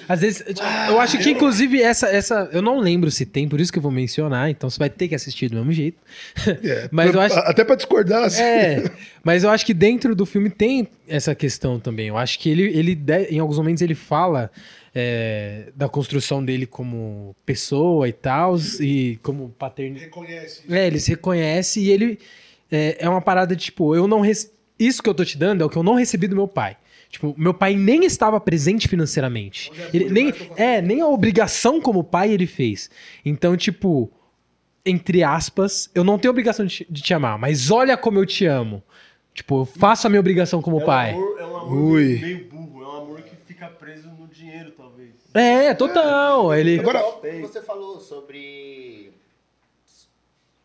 Às vezes, eu acho que, inclusive, essa, essa. Eu não lembro se tem, por isso que eu vou mencionar, então você vai ter que assistir do mesmo jeito. É, Mas eu acho- Até pra discordar, assim. É, mas eu acho que dentro do filme tem essa questão também. Eu acho que ele, ele em alguns momentos, ele fala é, da construção dele como pessoa e tal, e como paternidade. Reconhece. É, ele se reconhece e ele é, é uma parada de tipo, eu não isso que eu tô te dando é o que eu não recebi do meu pai. Tipo, meu pai nem estava presente financeiramente. É Ele, nem, é, nem a obrigação como pai ele fez. Então, tipo, entre aspas, eu não tenho obrigação de, te- de te amar, mas olha como eu te amo. Tipo, eu faço a minha obrigação como é pai. Um amor, é um amor Ui. meio, meio burro, é um amor que fica preso no dinheiro, talvez. É, total. Ele Agora- você falou sobre.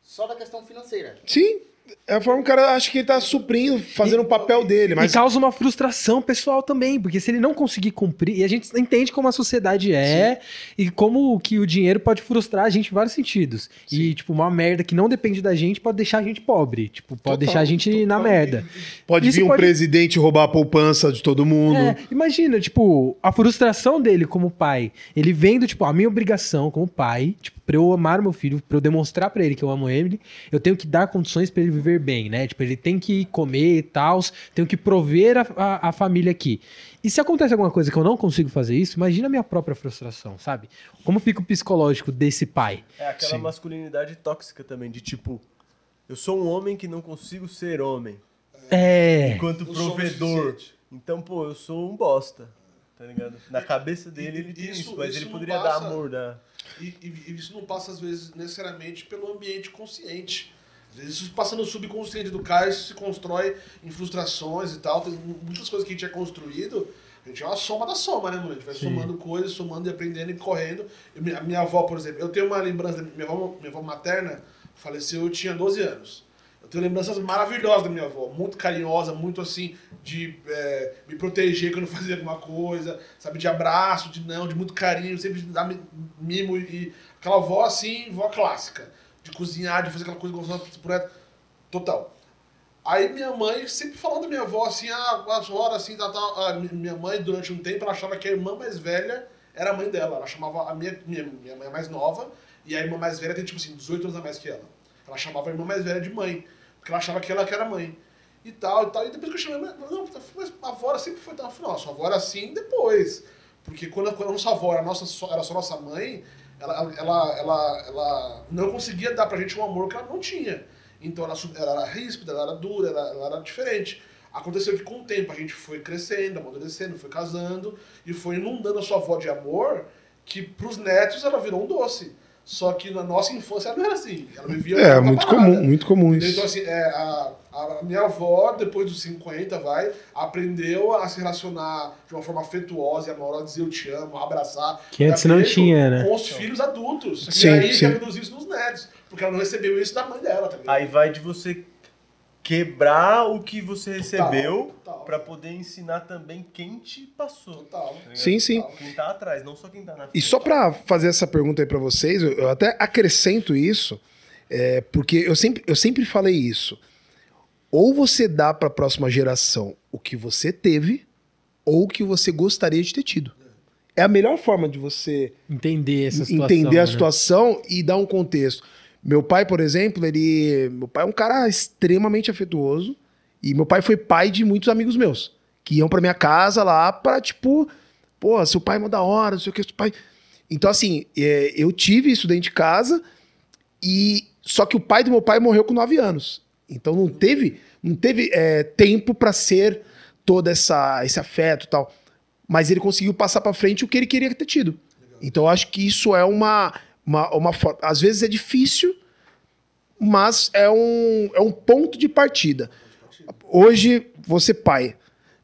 Só da questão financeira. Sim, é a forma que o cara acha que ele tá suprindo, fazendo o papel dele. Mas E causa uma frustração pessoal também, porque se ele não conseguir cumprir, e a gente entende como a sociedade é e como que o dinheiro pode frustrar a gente em vários sentidos. E, tipo, uma merda que não depende da gente pode deixar a gente pobre. Tipo, pode Total, deixar a gente na merda. pode Isso vir um pode- presidente roubar a poupança de todo mundo. É, imagina, tipo, a frustração dele como pai. Ele vendo, tipo, a minha obrigação como pai, tipo, pra eu amar meu filho, pra eu demonstrar pra ele que eu amo ele, eu tenho que dar condições pra ele viver bem, né? Tipo, ele tem que comer e tal, tenho que prover a, a, a família aqui. E se acontece alguma coisa que eu não consigo fazer isso, imagina a minha própria frustração, sabe? Como fica o psicológico desse pai? É aquela Sim. masculinidade tóxica também, de tipo, eu sou um homem que não consigo ser homem, É. enquanto provedor. Então, pô, eu sou um bosta. Tá ligado? Na cabeça dele ele tem Isso- isso, mas isso ele poderia passa- dar amor. E, e- e isso não passa, às vezes, necessariamente pelo ambiente consciente. Às vezes isso passa no subconsciente do cara, isso se constrói em frustrações e tal. Tem muitas coisas que a gente é construído, a gente é uma soma da soma, né, mano? A gente vai somando coisas, somando e aprendendo e correndo. A minha avó, por exemplo, eu tenho uma lembrança, minha avó, minha avó materna faleceu, eu tinha 12 anos. Eu tenho lembranças maravilhosas da minha avó, muito carinhosa, muito assim, de é, me proteger quando fazia alguma coisa, sabe, de abraço, de não, de muito carinho, sempre de dar mi- mimo e aquela avó assim, vó clássica, de cozinhar, de fazer aquela coisa gostosa por ela, total. Aí minha mãe sempre falando da minha avó assim, ah, as assim, tal, tal. Ah, mi- minha mãe durante um tempo ela achava que a irmã mais velha era a mãe dela, ela chamava a minha, minha, minha mãe é mais nova e a irmã mais velha tem tipo assim, 18 anos a mais que ela. Ela chamava a irmã mais velha de mãe, porque ela achava que ela que era mãe. e tal, e tal. E depois que eu chamei, não, mas a avó sempre foi nossa, a avó era assim depois. Porque quando, a nossa avó era, nossa, era só nossa mãe, ela, ela, ela, ela não conseguia dar pra gente um amor que ela não tinha. Então ela, ela era ríspida, ela era dura, ela, ela era diferente. Aconteceu que com o tempo a gente foi crescendo, amadurecendo, foi casando e foi inundando a sua avó de amor que pros netos ela virou um doce. Só que na nossa infância ela não era assim. Ela vivia É, muito parada. comum, muito comum? Então, isso. assim, é, a, a minha avó, depois dos 50, vai, aprendeu a se relacionar de uma forma afetuosa e amorosa, dizer eu te amo, abraçar. Que antes não tinha, né? Com os filhos adultos. Sim, e aí sim. reproduz isso nos netos. Porque ela não recebeu isso da mãe dela, tá ligado? Aí vai de você quebrar o que você recebeu total. pra poder ensinar também quem te passou. Total. tá ligado? Sim, sim. Quem tá atrás, não só quem tá na frente. E só pra fazer essa pergunta aí pra vocês, eu, até acrescento isso, é, porque eu sempre, eu sempre falei isso. Ou você dá pra próxima geração o que você teve, ou o que você gostaria de ter tido. É a melhor forma de você Entender essa situação. entender a né? situação e dar um contexto. Meu pai, por exemplo, ele. Meu pai é um cara extremamente afetuoso. E meu pai foi pai de muitos amigos meus. Que iam pra minha casa lá pra, tipo, pô, seu pai é mó da hora, não sei o que, seu pai. Então, assim, é, eu tive isso dentro de casa. E. Só que o pai do meu pai morreu com 9 anos. Então não teve, não teve é, tempo pra ser todo essa, esse afeto e tal. Mas ele conseguiu passar pra frente o que ele queria ter tido. Então eu acho que isso é uma, uma, uma forma. Às vezes é difícil, mas é um, é um ponto de partida. Hoje, você pai,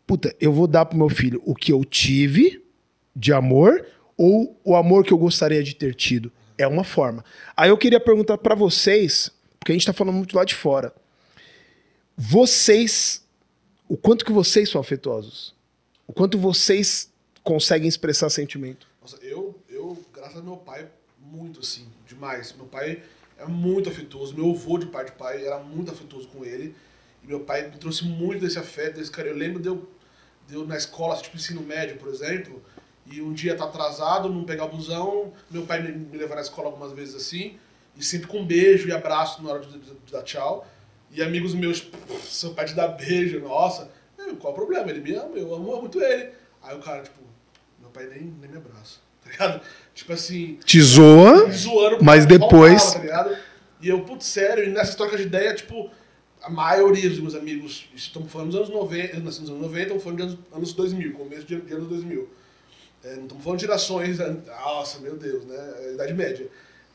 puta, eu vou dar pro meu filho o que eu tive de amor ou o amor que eu gostaria de ter tido. É uma forma. Aí eu queria perguntar pra vocês, porque a gente tá falando muito lá de fora. Vocês, o quanto que vocês são afetuosos? O quanto vocês conseguem expressar sentimento? Nossa, eu, eu, graças a meu pai, muito assim, demais. Meu pai é muito afetuoso. Meu avô de pai de pai era muito afetuoso com ele. E meu pai me trouxe muito desse afeto, desse carinho. Eu lembro de eu, de eu na escola, tipo ensino médio, por exemplo, e um dia tá atrasado, não pegar o busão, meu pai me, me levar na escola algumas vezes assim, e sempre com beijo e abraço na hora de, de- de dar tchau. E amigos meus, seu pai te dá beijo, nossa. Qual o problema? Ele me ama, eu amo muito ele. Aí o cara, tipo, meu pai nem, nem me abraça, tá ligado? Tipo assim, Te zoa, zoando. Mas depois- faltava, tá ligado? E eu, putz, sério, e nessas trocas de ideia, tipo, a maioria dos meus amigos, estamos falando dos anos 90, nós estamos nos anos 90, estamos falando de anos, anos 2000, começo de, de anos 2000. É, não estamos falando de gerações, nossa, meu Deus, né? é Idade Média.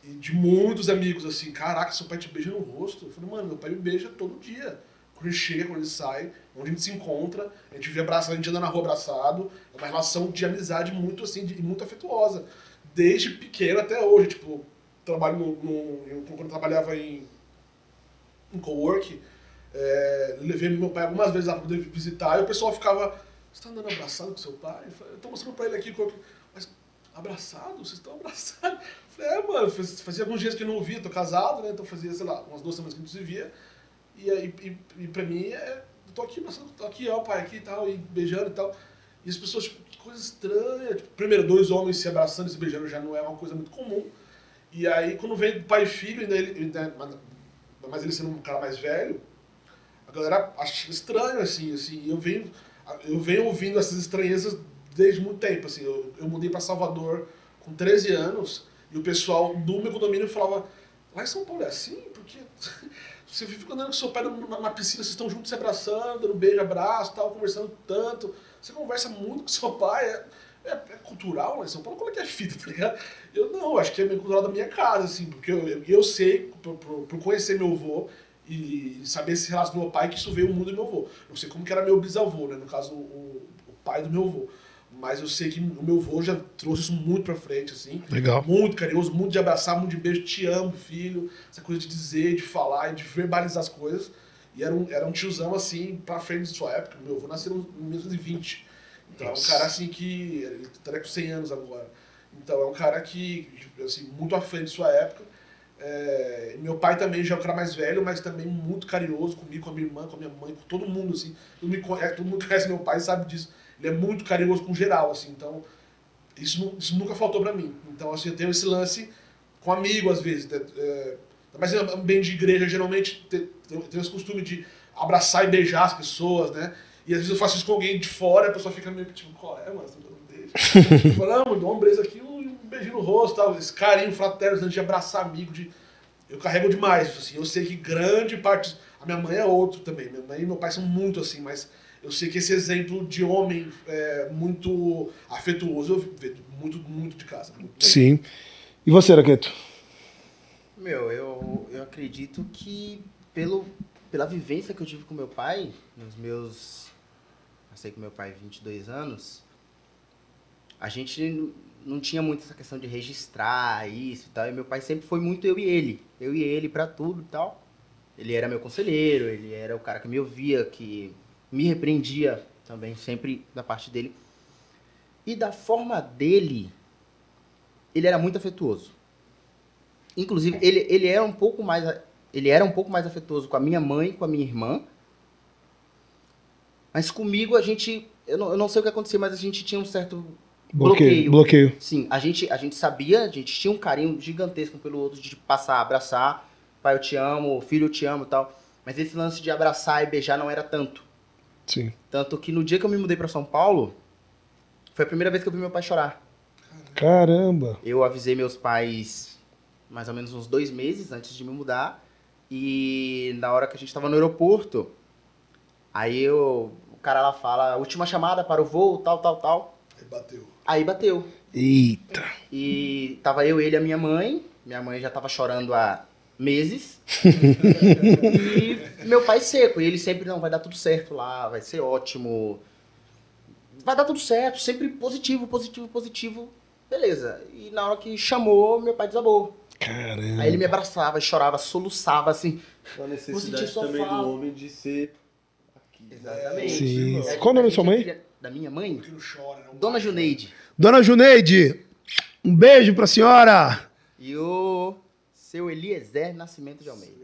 E de muitos amigos assim, caraca, seu pai te beija no rosto. Eu falei, mano, meu pai me beija todo dia. Quando ele chega, quando ele sai, onde a gente se encontra, a gente vê abraçado, a gente anda na rua abraçado. É uma relação de amizade muito assim, de, muito afetuosa. Desde pequeno até hoje, tipo, trabalho no, no- eu, quando eu trabalhava em, em cowork, é, levei meu pai algumas vezes lá pra poder visitar e o pessoal ficava, você tá andando abraçado com seu pai? Eu falei, Eu tô mostrando pra ele aqui, mas abraçado? Vocês estão abraçados? Eu falei, é, mano, faz- fazia alguns dias que eu não via, tô casado, né, então fazia, sei lá, umas duas semanas que não se via, e, e, e pra mim, é, tô aqui abraçando, tô aqui, ó, pai aqui e tal, e beijando e tal, e as pessoas, tipo, coisa estranha, tipo, primeiro, dois homens se abraçando e se beijando já não é uma coisa muito comum, e aí, quando vem pai e filho, ainda ele, ainda, mas- ele sendo um cara mais velho, a galera acha estranho, assim, assim, eu venho, eu venho ouvindo essas estranhezas desde muito tempo, assim, eu, eu mudei para Salvador com 13 anos, e o pessoal do meu condomínio falava, lá em São Paulo é assim? Porque você fica andando com seu pai na, na piscina, vocês estão juntos se abraçando, dando beijo, abraço, tal, conversando tanto, você conversa muito com seu pai, é, é, é cultural lá em São Paulo, como é que é fita, tá ligado? Eu não, acho que é meio cultural da minha casa, assim, porque eu, eu, eu sei, por, por, por conhecer meu avô, e saber esse relato do meu pai, que isso veio o mundo do meu avô. Eu sei como que era meu bisavô, né? No caso, o, o pai do meu avô. Mas eu sei que o meu avô já trouxe isso muito pra frente, assim. Legal. Muito carinhoso, muito de abraçar, muito de beijo, te amo, filho. Essa coisa de dizer, de falar, de verbalizar as coisas. E era um, era um tiozão, assim, pra frente de sua época. Meu avô nasceu em 1920. Então é um cara, assim, que... Ele estaria com 100 anos agora. Então é um cara que, assim, muito à frente de sua época. É, meu pai também já é um cara mais velho, mas também muito carinhoso comigo, com a minha irmã, com a minha mãe, com todo mundo, assim. Todo mundo, conhece, todo mundo conhece meu pai sabe disso. Ele é muito carinhoso com geral, assim. Então, isso, isso nunca faltou pra mim. Então, assim, eu tenho esse lance com amigo, às vezes. né, é, mas em ambiente de igreja, geralmente, tem, tem esse costume de abraçar e beijar as pessoas, né? E às vezes eu faço isso com alguém de fora, a pessoa fica meio que tipo, qual é, mano? Você tá dando beijo? Eu falo, não, mano, dá um beijo aqui, um beijinho no rosto, tal, esse carinho fraterno, de abraçar amigo, de... Eu carrego demais, assim, eu sei que grande parte... A minha mãe é outro também, minha mãe e meu pai são muito assim, mas eu sei que esse exemplo de homem é, muito afetuoso, eu vejo muito, muito de casa. Muito Sim. E você, Raqueto? Meu, eu, eu acredito que pelo, pela vivência que eu tive com meu pai, nos meus. Eu sei que meu pai 22 anos, a gente não tinha muito essa questão de registrar isso e tal. E meu pai sempre foi muito eu e ele. Eu e ele pra tudo e tal. Ele era meu conselheiro, ele era o cara que me ouvia, que me repreendia também, sempre da parte dele. E da forma dele, ele era muito afetuoso. Inclusive, ele, ele era um pouco mais ele era um pouco mais afetuoso com a minha mãe com a minha irmã. Mas comigo a gente, eu não, eu não sei o que acontecia, mas a gente tinha um certo Bloqueio. bloqueio. Bloqueio. Sim, a gente, a gente sabia, a gente tinha um carinho gigantesco pelo outro de passar, abraçar, pai eu te amo, filho eu te amo tal. Mas esse lance de abraçar e beijar não era tanto. Sim. Tanto que no dia que eu me mudei para São Paulo, foi a primeira vez que eu vi meu pai chorar. Caramba. Eu avisei meus pais mais ou menos uns dois meses antes de me mudar. E na hora que a gente tava no aeroporto, aí eu, o cara lá fala, última chamada para o voo, tal, tal, tal. Aí bateu. Aí bateu. Eita. E tava eu, ele e a minha mãe. Minha mãe já tava chorando há meses. e meu pai seco. E ele sempre, não, vai dar tudo certo lá, vai ser ótimo. Vai dar tudo certo, sempre positivo, positivo, positivo. Beleza. E na hora que chamou, meu pai desabou. Caramba. Aí ele me abraçava, chorava, soluçava, assim. A Vou sentir necessidade também do homem de ser aqui. Exatamente. Sim. Aí, Qual o nome da sua é mãe? Da minha mãe? Chora, Dona Juneide. Dona Juneide, um beijo pra senhora. E o seu Eliezer Nascimento de Almeida.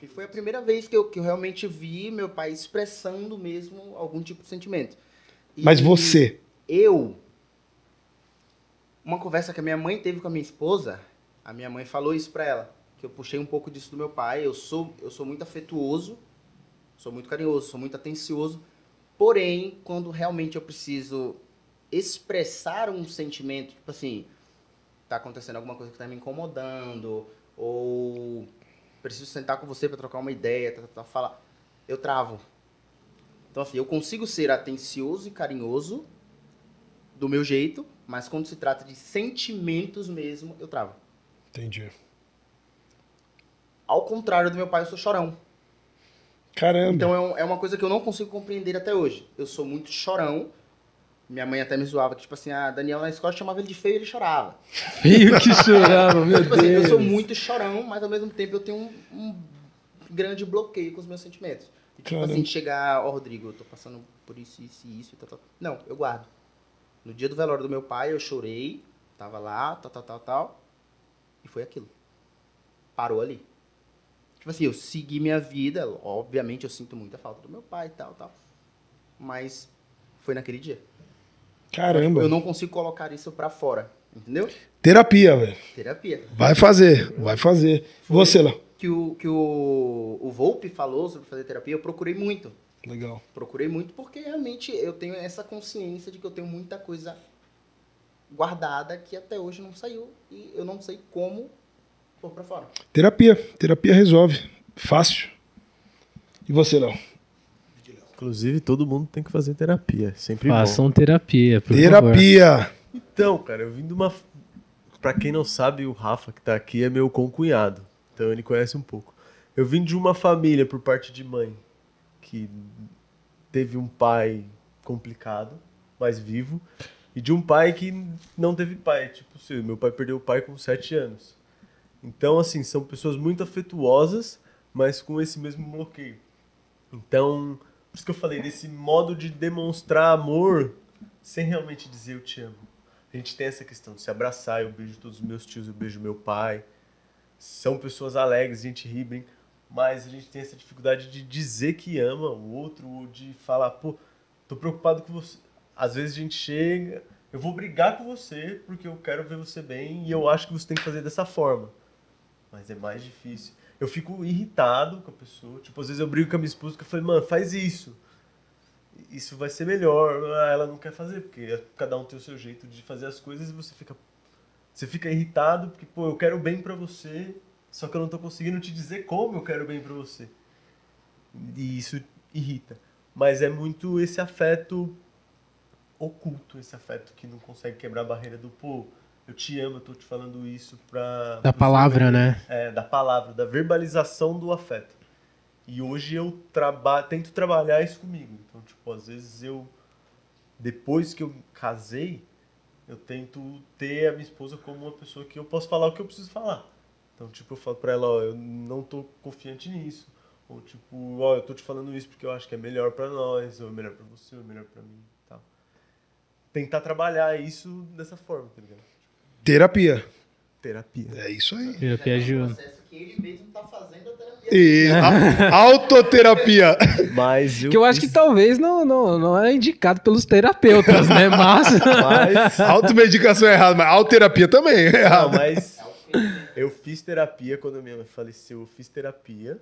E foi a primeira vez que eu, que eu realmente vi meu pai expressando mesmo algum tipo de sentimento. E Mas você, Eu. Uma conversa que a minha mãe teve com a minha esposa, a minha mãe falou isso pra ela. Que eu puxei um pouco disso do meu pai. Eu sou, eu sou muito afetuoso, sou muito carinhoso, sou muito atencioso. Porém, quando realmente eu preciso expressar um sentimento, tipo assim, tá acontecendo alguma coisa que tá me incomodando, ou preciso sentar com você pra trocar uma ideia, tá, tá, tá, falar, eu travo. Então, assim, eu consigo ser atencioso e carinhoso do meu jeito, mas quando se trata de sentimentos mesmo, eu travo. Entendi. Ao contrário do meu pai, eu sou chorão. Caramba. Então é, é uma coisa que eu não consigo compreender até hoje. Eu sou muito chorão. Minha mãe até me zoava, que tipo assim, a Daniel na escola chamava ele de feio e ele chorava. Feio que chorava, meu Tipo assim, eu Deus. sou muito chorão, mas ao mesmo tempo eu tenho um, um grande bloqueio com os meus sentimentos. E, tipo Caramba. assim, chegar, ó, Rodrigo, eu tô passando por isso, isso e isso e tal, tal. Não, eu guardo. No dia do velório do meu pai, eu chorei, tava lá, tal, tal, tal, tal. E foi aquilo. Parou ali. Tipo assim, eu segui minha vida, obviamente eu sinto muita falta do meu pai e tal, tal. Mas foi naquele dia. Caramba. Eu não consigo colocar isso pra fora, entendeu? Terapia, velho. Terapia. Vai fazer, vai fazer. Você lá. que o, que o, o Volpe falou sobre fazer terapia, eu procurei muito. Legal. Procurei muito porque realmente eu tenho essa consciência de que eu tenho muita coisa guardada que até hoje não saiu e eu não sei como pôr pra fora. Terapia. Terapia resolve. Fácil. E você, Léo? Inclusive, todo mundo tem que fazer terapia. é Sempre bom. Façam terapia, por favor. Terapia. Então, cara, eu vim de uma. Pra quem não sabe, o Rafa que tá aqui é meu concunhado. Então ele conhece um pouco. Eu vim de uma família por parte de mãe que teve um pai complicado, mas vivo, e de um pai que não teve pai. Tipo, assim, meu pai perdeu o pai com 7 anos. Então, assim, são pessoas muito afetuosas, mas com esse mesmo bloqueio. Então, por isso que eu falei desse modo de demonstrar amor sem realmente dizer eu te amo. A gente tem essa questão de se abraçar, eu beijo todos os meus tios, eu beijo meu pai. São pessoas alegres, a gente ri mas a gente tem essa dificuldade de dizer que ama o outro, ou de falar, pô, tô preocupado com você. Às vezes a gente chega, eu vou brigar com você porque eu quero ver você bem e eu acho que você tem que fazer dessa forma. Mas é mais difícil. eu fico irritado com a pessoa. Tipo, às vezes eu brigo com a minha esposa que eu falei, mano, faz isso. Isso vai ser melhor. Ah, ela não quer fazer, porque cada um tem o seu jeito de fazer as coisas e você fica. Você fica irritado porque, pô, eu quero bem pra você, só que eu não tô conseguindo te dizer como eu quero bem pra você. E isso irrita. Mas é muito esse afeto oculto, esse afeto que não consegue quebrar a barreira do, pô, eu te amo, eu tô te falando isso pra. Da palavra, né? É, da palavra, da verbalização do afeto. E hoje eu traba tento trabalhar isso comigo. Então, tipo, às vezes eu, depois que eu casei, eu tento ter a minha esposa como uma pessoa que eu posso falar o que eu preciso falar. Então, tipo, eu falo pra ela, ó, eu não tô confiante nisso. Ou, tipo, ó, eu tô te falando isso porque eu acho que é melhor pra nós, ou é melhor pra você, ou é melhor pra mim. Tentar trabalhar isso dessa forma, tá ligado? Terapia. Terapia. É isso aí. Terapia ajuda. processo que ele mesmo tá fazendo a terapia. E a- autoterapia. Mas eu Que eu acho que talvez não, não, não é indicado pelos terapeutas, né? Mas. Mas... Automedicação é errado, mas autoterapia também é Não, errado. mas eu fiz terapia quando minha mãe faleceu. Eu fiz terapia,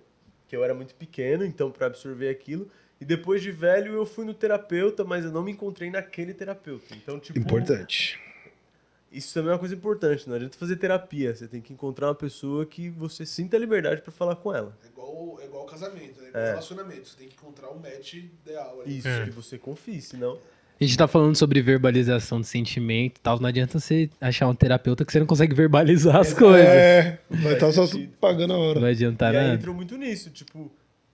que eu era muito pequeno, então para absorver aquilo. E depois de velho eu fui no terapeuta, mas eu não me encontrei naquele terapeuta. Então, tipo, Importante. isso também é uma coisa importante. Não adianta fazer terapia. Você tem que encontrar uma pessoa que você sinta a liberdade para falar com ela. É igual, é igual casamento, é igual relacionamento. Você tem que encontrar um match ideal ali. Isso, que você confie, senão. A gente tá falando sobre verbalização de sentimento e tal. Não adianta você achar um terapeuta que você não consegue verbalizar as coisas. É, vai estar só sentido. pagando a Não hora. vai adiantar e aí entrou muito nisso, tipo,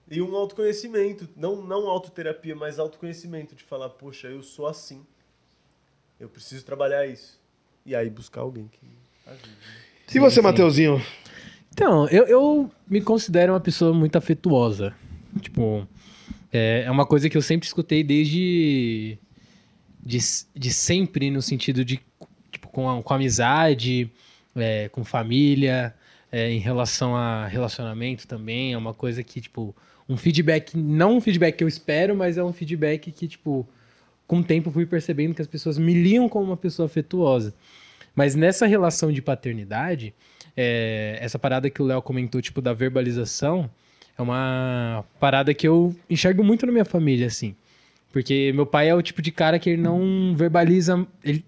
e um autoconhecimento, não não autoterapia, mas autoconhecimento de falar, poxa, eu sou assim. Eu preciso trabalhar isso. E aí buscar alguém que ajude. E você, Mateuzinho? Então, eu, eu me considero uma pessoa muito afetuosa. Tipo, é, é uma coisa que eu sempre escutei desde. De, de sempre, no sentido de. Tipo, com, a- com amizade, é, com família, é, em relação a relacionamento também. É uma coisa que, tipo. Um feedback, não um feedback que eu espero, mas é um feedback que, tipo, com o tempo fui percebendo que as pessoas me liam como uma pessoa afetuosa. Mas nessa relação de paternidade, é, essa parada que o Léo comentou, tipo, da verbalização, é uma parada que eu enxergo muito na minha família, assim. Porque meu pai é o tipo de cara que ele não verbaliza. Ele,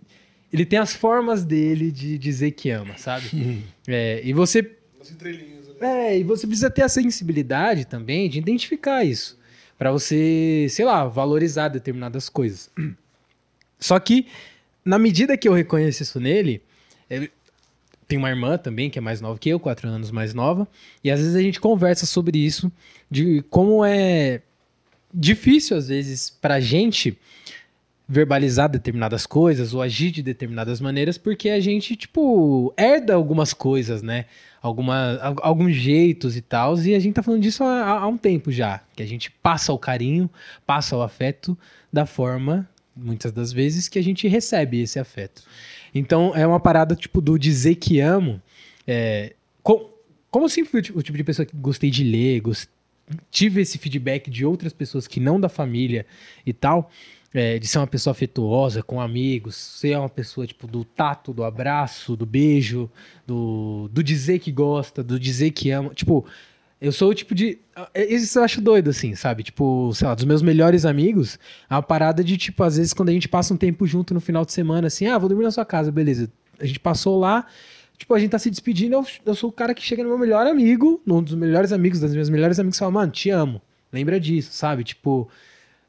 ele tem as formas dele de dizer que ama, sabe? É, e você As entrelinhas. É, e você precisa ter a sensibilidade também de identificar isso. Pra você, sei lá, valorizar determinadas coisas. Só que, na medida que eu reconheço isso nele, eu- tem uma irmã também, que é mais nova que eu, quatro anos mais nova, e às vezes a gente conversa sobre isso, de como é difícil, às vezes, pra gente verbalizar determinadas coisas ou agir de determinadas maneiras, porque a gente, tipo, herda algumas coisas, né? Alguma, al- alguns jeitos e tal, e a gente tá falando disso há, há um tempo já, que a gente passa o carinho, passa o afeto da forma, muitas das vezes, que a gente recebe esse afeto. Então, é uma parada, tipo, do dizer que amo, é, co- como eu sempre fui o ti- o tipo de pessoa que gostei de ler, gos- tive esse feedback de outras pessoas que não da família e tal, é, de ser uma pessoa afetuosa com amigos, ser uma pessoa tipo do tato, do abraço, do beijo, do, do dizer que gosta, do dizer que ama. Tipo, eu sou o tipo de. é, Isso eu acho doido, assim, sabe? Tipo, sei lá, dos meus melhores amigos, é uma parada de, tipo, às vezes quando a gente passa um tempo junto no final de semana, assim, ah, vou dormir na sua casa, beleza. A gente passou lá, tipo, a gente tá se despedindo, eu, eu sou o cara que chega no meu melhor amigo, num dos melhores amigos, das minhas melhores amigos, e fala, mano, te amo. Lembra disso, sabe? Tipo,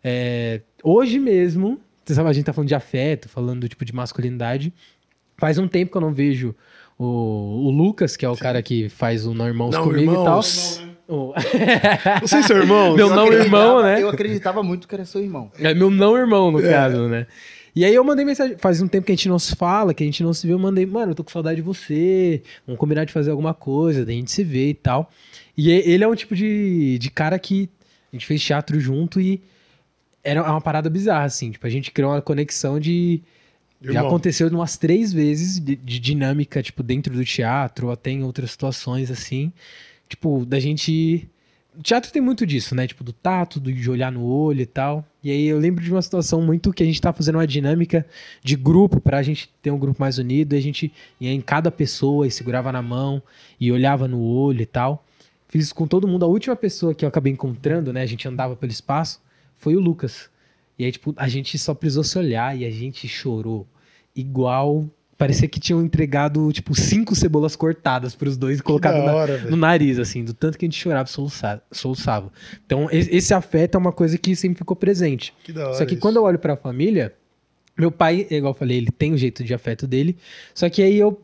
é, hoje mesmo, você sabe, a gente tá falando de afeto, falando tipo de masculinidade. Faz um tempo que eu não vejo o, o Lucas, que é o cara que faz o Não Irmãos Não comigo Irmãos. e tal. O- Vocês são irmãos? Meu Eu não acreditava- irmão, né? Eu acreditava muito que era seu irmão. É meu não irmão, no caso, né? E aí eu mandei mensagem, faz um tempo que a gente não se fala, que a gente não se vê, eu mandei, mano, eu tô com saudade de você, vamos combinar de fazer alguma coisa, da gente se ver e tal. E e- ele é um tipo de, de cara que a gente fez teatro junto e era uma parada bizarra, assim, tipo, a gente criou uma conexão de... Já Irmão. aconteceu umas três vezes de, de dinâmica, tipo, dentro do teatro, ou até em outras situações, assim. Tipo, da gente. O teatro tem muito disso, né? Tipo, do tato, do- de olhar no olho e tal. E aí eu lembro de uma situação muito que a gente tá fazendo uma dinâmica de grupo pra gente ter um grupo mais unido. E a gente ia em cada pessoa e segurava na mão e olhava no olho e tal. fiz isso com todo mundo. A última pessoa que eu acabei encontrando, né? A gente andava pelo espaço, foi o Lucas. E aí, tipo, a gente só precisou se olhar e a gente chorou igual. Parecia que tinham entregado, tipo, cinco cebolas cortadas pros dois e colocado da na- hora, no nariz, assim, do tanto que a gente chorava e soluça- soluçava. Então, esse afeto é uma coisa que sempre ficou presente. Que da hora Só que isso. quando eu olho pra família, meu pai, igual eu falei, ele tem o jeito de afeto dele. Só que aí eu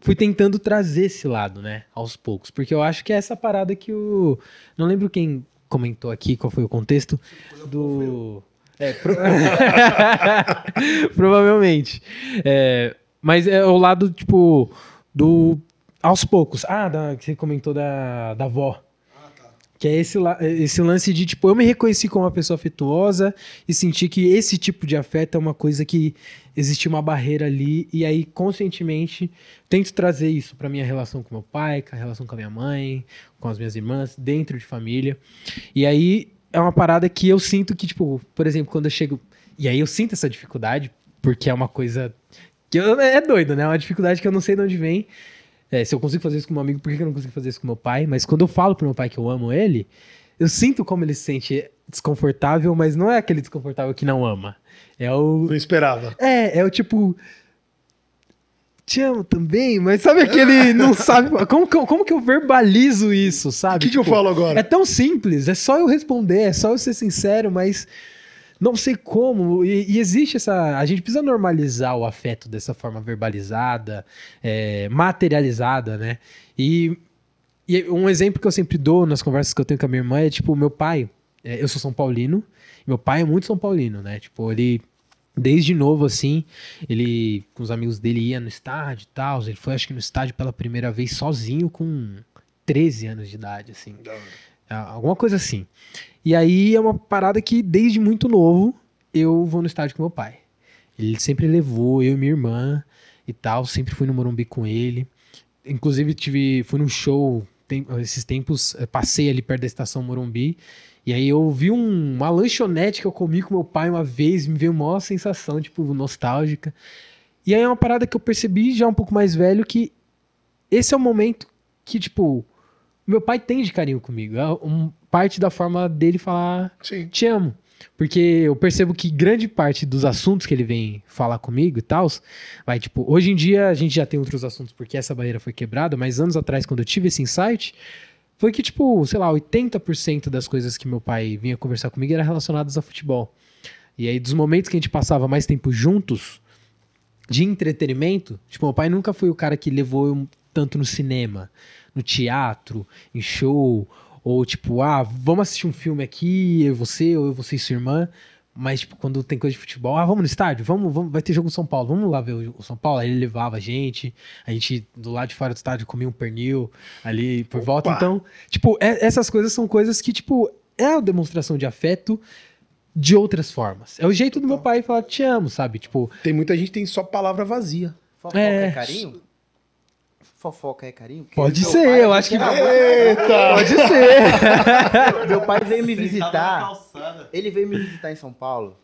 fui tentando trazer esse lado, né, aos poucos. Porque eu acho que é essa parada que o. Não lembro quem comentou aqui, qual foi o contexto do. É, pro- provavelmente. É, mas é o lado, tipo, do. Aos poucos. Ah, da, que você comentou da, da avó. Que é esse, esse lance de, tipo, eu me reconheci como uma pessoa afetuosa e senti que esse tipo de afeto é uma coisa que existe uma barreira ali. E aí, conscientemente, tento trazer isso pra minha relação com meu pai, com a relação com a minha mãe, com as minhas irmãs, dentro de família. E aí, é uma parada que eu sinto que, tipo, por exemplo, quando eu chego. E aí eu sinto essa dificuldade, porque é uma coisa. que eu- é doido, né? É uma dificuldade que eu não sei de onde vem. É, se eu consigo fazer isso com meu amigo, por que eu não consigo fazer isso com meu pai? Mas quando eu falo pro meu pai que eu amo ele, eu sinto como ele se sente desconfortável, mas não é aquele desconfortável que não ama. É o. Não esperava. É, é o tipo. Te amo também, mas sabe aquele. Não sabe. Como que, eu, como que eu verbalizo isso, O sabe? que, que eu Tipo, falo agora? É tão simples, é só eu responder, é só eu ser sincero, mas não sei como. E, e existe essa. A gente precisa normalizar o afeto dessa forma verbalizada, é, materializada, né? E, e um exemplo que eu sempre dou nas conversas que eu tenho com a minha irmã é tipo, meu pai, é, eu sou São Paulino, meu pai é muito São Paulino, né? Tipo, ele. Desde novo, assim, ele, com os amigos dele, ia no estádio e tal. Ele foi, acho que, no estádio pela primeira vez sozinho com 13 anos de idade, assim. Ah, Alguma coisa assim. E aí é uma parada que, desde muito novo, eu vou no estádio com meu pai. Ele sempre levou, eu e minha irmã e tal. Sempre fui no Morumbi com ele. Inclusive, tive, fui num show tem- esses tempos, eh, passei ali perto da estação Morumbi. E aí eu vi um- uma lanchonete que eu comi com meu pai uma vez, me veio uma sensação, tipo, nostálgica. E aí é uma parada que eu percebi já um pouco mais velho que esse é o momento que, tipo, meu pai tem de carinho comigo. É um, parte da forma dele falar Sim. te amo. Porque eu percebo que grande parte dos assuntos que ele vem falar comigo e tal, vai tipo, hoje em dia a gente já tem outros assuntos porque essa barreira foi quebrada, mas anos atrás, quando eu tive esse insight, foi que, tipo, sei lá, 80% das coisas que meu pai vinha conversar comigo eram relacionadas a futebol. E aí, dos momentos que a gente passava mais tempo juntos, de entretenimento, tipo, meu pai nunca foi o cara que levou eu tanto no cinema, no teatro, em show, ou tipo, ah, vamos assistir um filme aqui, eu e você, ou eu, você e sua irmã. Mas, tipo, quando tem coisa de futebol, ah, vamos no estádio? Vamos, vamos, vai ter jogo do São Paulo, vamos lá ver o, São Paulo. Aí ele levava a gente, a gente do lado de fora do estádio comia um pernil ali por volta. Então, tipo, é- essas coisas são coisas que, tipo, é a demonstração de afeto de outras formas. É o jeito do meu pai falar te amo, sabe? Tipo, Tem muita gente que tem só palavra vazia. Fofoca é, É. carinho? Fofoca é carinho? Pode ser, pai- eu acho que Eita! pode ser. Meu pai veio me na visitar. Ele veio me visitar em São Paulo.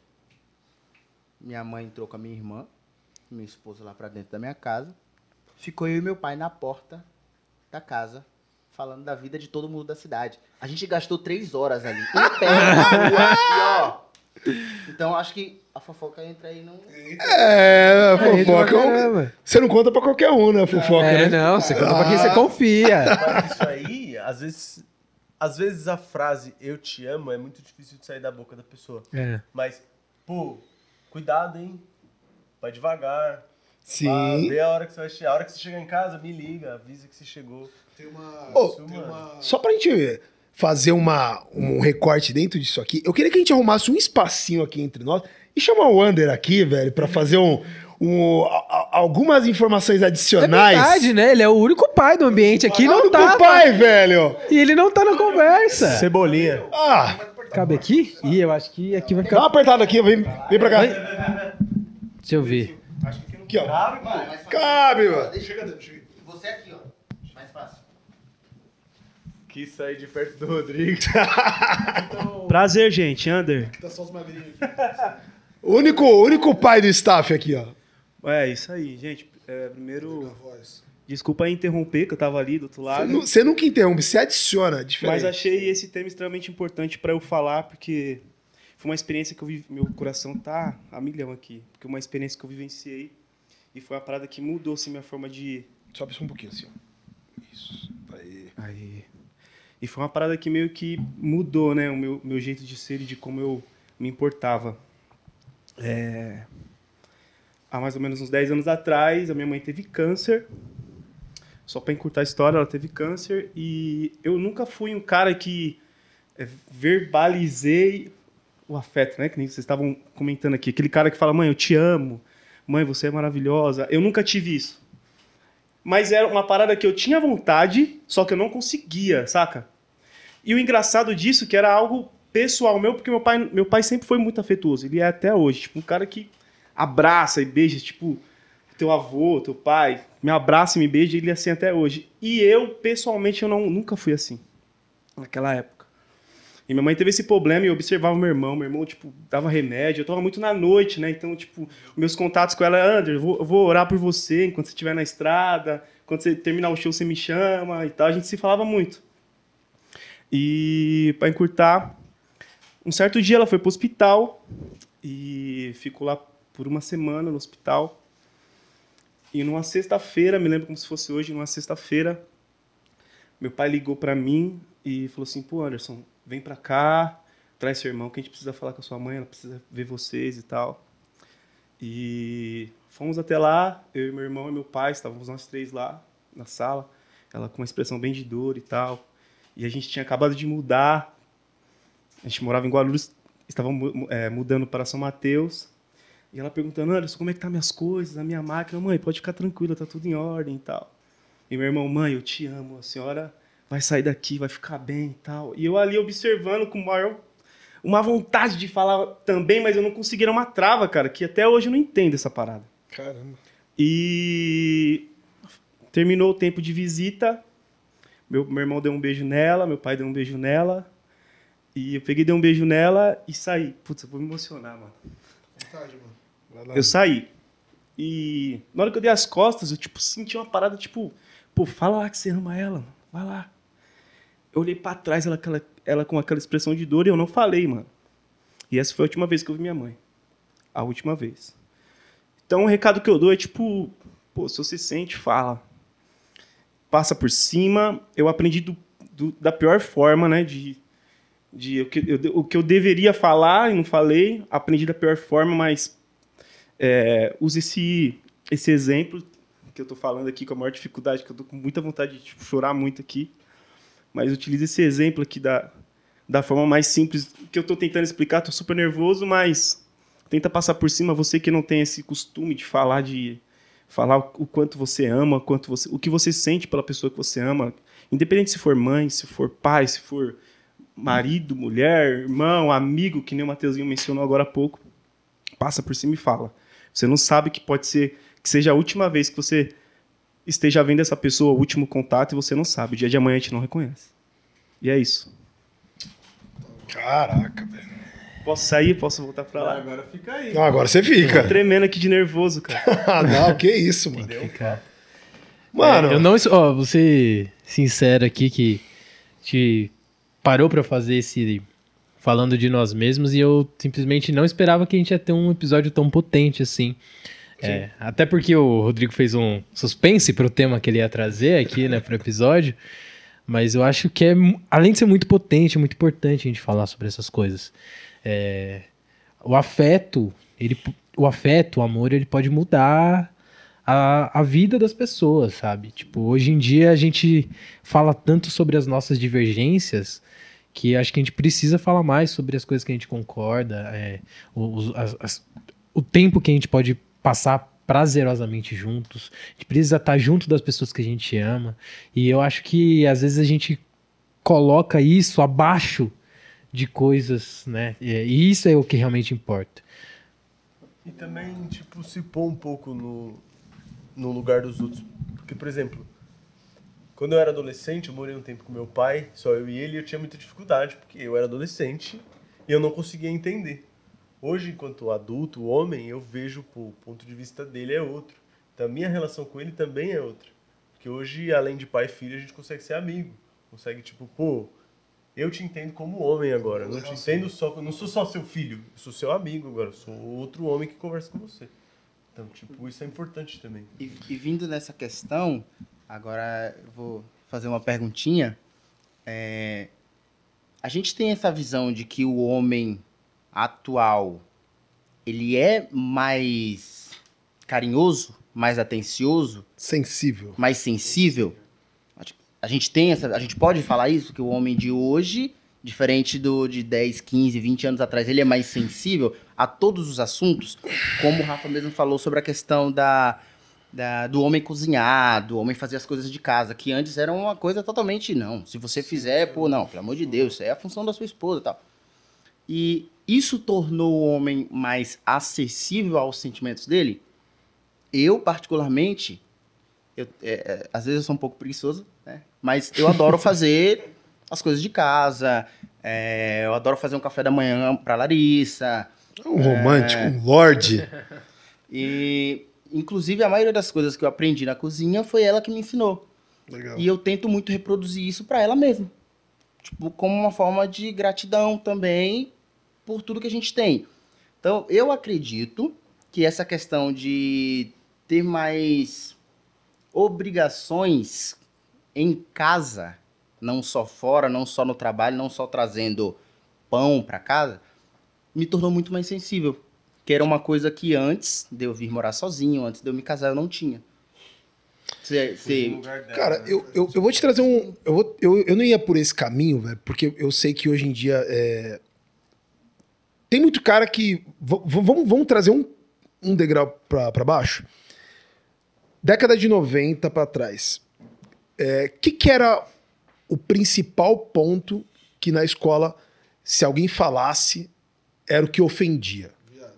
Minha mãe entrou com a minha irmã, minha esposa lá pra dentro da minha casa. Ficou eu e meu pai na porta da casa, falando da vida de todo mundo da cidade. A gente gastou três horas ali, em pé, na rua, e ó. Então acho que a fofoca entra aí num. É, fofoca. Caramba. Você não conta pra qualquer um, né, fofoca, É, né? não, você conta pra quem você confia. Mas isso aí, às vezes, às vezes a frase eu te amo é muito difícil de sair da boca da pessoa. É. Mas, pô, cuidado, hein? Vai devagar. Sim. Ah, vê a hora que você vai chegar. A hora que você chegar em casa, me liga, avisa que você chegou. Tem uma. Ô, tem uma. Só pra gente fazer uma, um recorte dentro disso aqui, eu queria que a gente arrumasse um espacinho aqui entre nós e chamar o Wander aqui, velho, pra fazer um, um- a- algumas informações É adicionais. verdade, né? Ele é o único pai do ambiente aqui, Olha não o tá. pai, velho! E ele não tá na conversa. Cebolinha. Ah, Cabe aqui? Ih, eu acho que aqui vai dá ficar. uma apertada aqui, vem, vem pra cá. Deixa eu ver. Aqui, ó. Mano, mais fácil. Cabe, mano. Chega dentro, chega. Você aqui, ó. Mais fácil. Quis sair de perto do Rodrigo. Prazer, gente. Ander. Tá só os magrinhos aqui. Único, único pai do staff aqui, ó. É, isso aí, gente. É, primeiro, voz. Desculpa interromper, que eu tava ali do outro lado. você nunca interrompe, você adiciona. Diferente. Mas achei esse tema extremamente importante para eu falar, porque foi uma experiência que eu vivi. Meu coração tá a milhão aqui. Porque uma experiência que eu vivenciei e foi uma parada que mudou assim, minha forma de. Sobe só um pouquinho assim, ó. Isso. Aí. Aí. E foi uma parada que meio que mudou, né? O meu, meu jeito de ser e de como eu me importava. É... Há mais ou menos uns 10 anos atrás, a minha mãe teve câncer. Só para encurtar a história, ela teve câncer. E eu nunca fui um cara que é, verbalizei o afeto, né? Que nem vocês estavam comentando aqui. Aquele cara que fala, mãe, eu te amo. Mãe, você é maravilhosa. Eu nunca tive isso. Mas era uma parada que eu tinha vontade, só que eu não conseguia, saca? E o engraçado disso que era algo pessoal meu, porque meu pai, meu pai sempre foi muito afetuoso. Ele é até hoje, tipo, um cara que abraça e beija, tipo, teu avô, teu pai, me abraça e me beija, ele é assim até hoje. E eu, pessoalmente, eu não, nunca fui assim, naquela época. E minha mãe teve esse problema e eu observava meu irmão. Meu irmão, tipo, dava remédio. Eu tava muito na noite, né? Então, tipo, meus contatos com ela, André, eu vou, eu vou orar por você enquanto você estiver na estrada. Quando você terminar o show, você me chama e tal. A gente se falava muito. E, para encurtar, um certo dia ela foi pro hospital e ficou lá por uma semana no hospital. E numa sexta-feira, me lembro como se fosse hoje, numa sexta-feira, meu pai ligou para mim e falou assim: pô, Anderson, vem pra cá, traz seu irmão, que a gente precisa falar com a sua mãe, ela precisa ver vocês e tal. E fomos até lá, eu e meu irmão e meu pai, estávamos nós três lá na sala, ela com uma expressão bem de dor e tal. E a gente tinha acabado de mudar, a gente morava em Guarulhos, estava mu- é, mudando para São Mateus. E ela perguntando, Anderson, como é que tá minhas coisas, a minha máquina? Mãe, pode ficar tranquila, tá tudo em ordem e tal. E meu irmão, mãe, eu te amo, a senhora vai sair daqui, vai ficar bem e tal. E eu ali observando com maior uma vontade de falar também, mas eu não conseguia era uma trava, cara, que até hoje eu não entendo essa parada. Caramba. E terminou o tempo de visita. Meu, meu irmão deu um beijo nela, meu pai deu um beijo nela. E eu peguei, dei um beijo nela e saí. Putz, eu vou me emocionar, mano. Vontade, mano. Vai lá. Eu saí. E na hora que eu dei as costas, eu tipo senti uma parada tipo, pô, fala lá que você ama ela, mano. vai lá. Eu olhei pra trás, ela, aquela- ela com aquela expressão de dor e eu não falei, mano. E essa foi a última vez que eu vi minha mãe. A última vez. Então o recado que eu dou é tipo, pô, se você sente, fala. Passa por cima. Eu aprendi do- do- da pior forma, né? De, de o, que, eu, o que eu deveria falar e não falei. Aprendi da pior forma, mas é, use esse, esse exemplo que eu tô falando aqui com a maior dificuldade, que eu tô com muita vontade de tipo, chorar muito aqui. Mas utilize esse exemplo aqui da, da forma mais simples que eu tô tentando explicar. Tô super nervoso, mas tenta passar por cima. Você que não tem esse costume de falar de falar o quanto você ama, quanto você, o que você sente pela pessoa que você ama, independente se for mãe, se for pai, se for marido, mulher, irmão, amigo, que nem o Mateuzinho mencionou agora há pouco, passa por cima e fala. Você não sabe que pode ser que seja a última vez que você esteja vendo essa pessoa, o último contato, e você não sabe. O dia de amanhã a gente não reconhece. E é isso. Caraca, velho. Posso sair? Posso voltar pra lá? Agora fica aí. Não, agora você Tô fica. tremendo aqui de nervoso, cara. Ah, não, que isso, mano. Mano, É, eu não. Ó, vou ser sincero aqui que te parou pra fazer esse. Falando de nós mesmos e eu simplesmente não esperava que a gente ia ter um episódio tão potente assim. É, até porque o Rodrigo fez um suspense pro tema que ele ia trazer aqui, né, pro episódio. Mas eu acho que é, além de ser muito potente, é muito importante a gente falar sobre essas coisas. É, o afeto, ele, o afeto, o amor, ele pode mudar a, a vida das pessoas, sabe? Tipo, hoje em dia a gente fala tanto sobre as nossas divergências que acho que a gente precisa falar mais sobre as coisas que a gente concorda, é, o- os- as- as- o tempo que a gente pode passar prazerosamente juntos. A gente precisa estar junto das pessoas que a gente ama. E eu acho que às vezes a gente coloca isso abaixo de coisas, né? E isso é o que realmente importa. E também, tipo, se pôr um pouco no, no lugar dos outros. Porque, por exemplo, quando eu era adolescente, eu morei um tempo com meu pai, só eu e ele, e eu tinha muita dificuldade, porque eu era adolescente e eu não conseguia entender. Hoje, enquanto adulto, homem, eu vejo, o ponto de vista dele é outro. Então, a minha relação com ele também é outra. Porque hoje, além de pai e filho, a gente consegue ser amigo. Consegue, tipo, pô, eu te entendo como homem agora. Eu não te entendo só. Não sou só seu filho, eu sou seu amigo agora. Eu sou outro homem que conversa com você. Então, tipo, isso é importante também. E, e vindo nessa questão, agora eu vou fazer uma perguntinha. É, a gente tem essa visão de que o homem atual ele é mais carinhoso, mais atencioso, Sensível. mais sensível. A gente tem essa, a gente pode falar isso que o homem de hoje, diferente do de 10, 15, 20 anos atrás, ele é mais sensível a todos os assuntos, como o Rafa mesmo falou sobre a questão da, da- do homem cozinhar, do homem fazer as coisas de casa, que antes era uma coisa totalmente não. Se você fizer, pô, não, pelo amor de Deus, isso é a função da sua esposa, e tal. E isso tornou o homem mais acessível aos sentimentos dele? Eu, particularmente, eu, é, é, às vezes eu sou um pouco preguiçoso, né? Mas eu adoro fazer as coisas de casa. é, eu adoro fazer um café da manhã pra Larissa. Um romântico, um lorde. E, inclusive, a maioria das coisas que eu aprendi na cozinha foi ela que me ensinou. Legal. E eu tento muito reproduzir isso pra ela mesma. Tipo, como uma forma de gratidão também por tudo que a gente tem. Então, eu acredito que essa questão de ter mais obrigações em casa, não só fora, não só no trabalho, não só trazendo pão pra casa, me tornou muito mais sensível. Que era uma coisa que antes de eu vir morar sozinho, antes de eu me casar, eu não tinha. Cê- cê- Cara, eu, eu, eu vou te trazer um. Eu, vou, eu, eu não ia por esse caminho, velho, porque eu sei que hoje em dia. é, Tem muito cara que. Vamos, vamos trazer um, um degrau pra baixo. Década de 90 pra trás. O que, que era o principal ponto que na escola, se alguém falasse, era o que ofendia? Viado.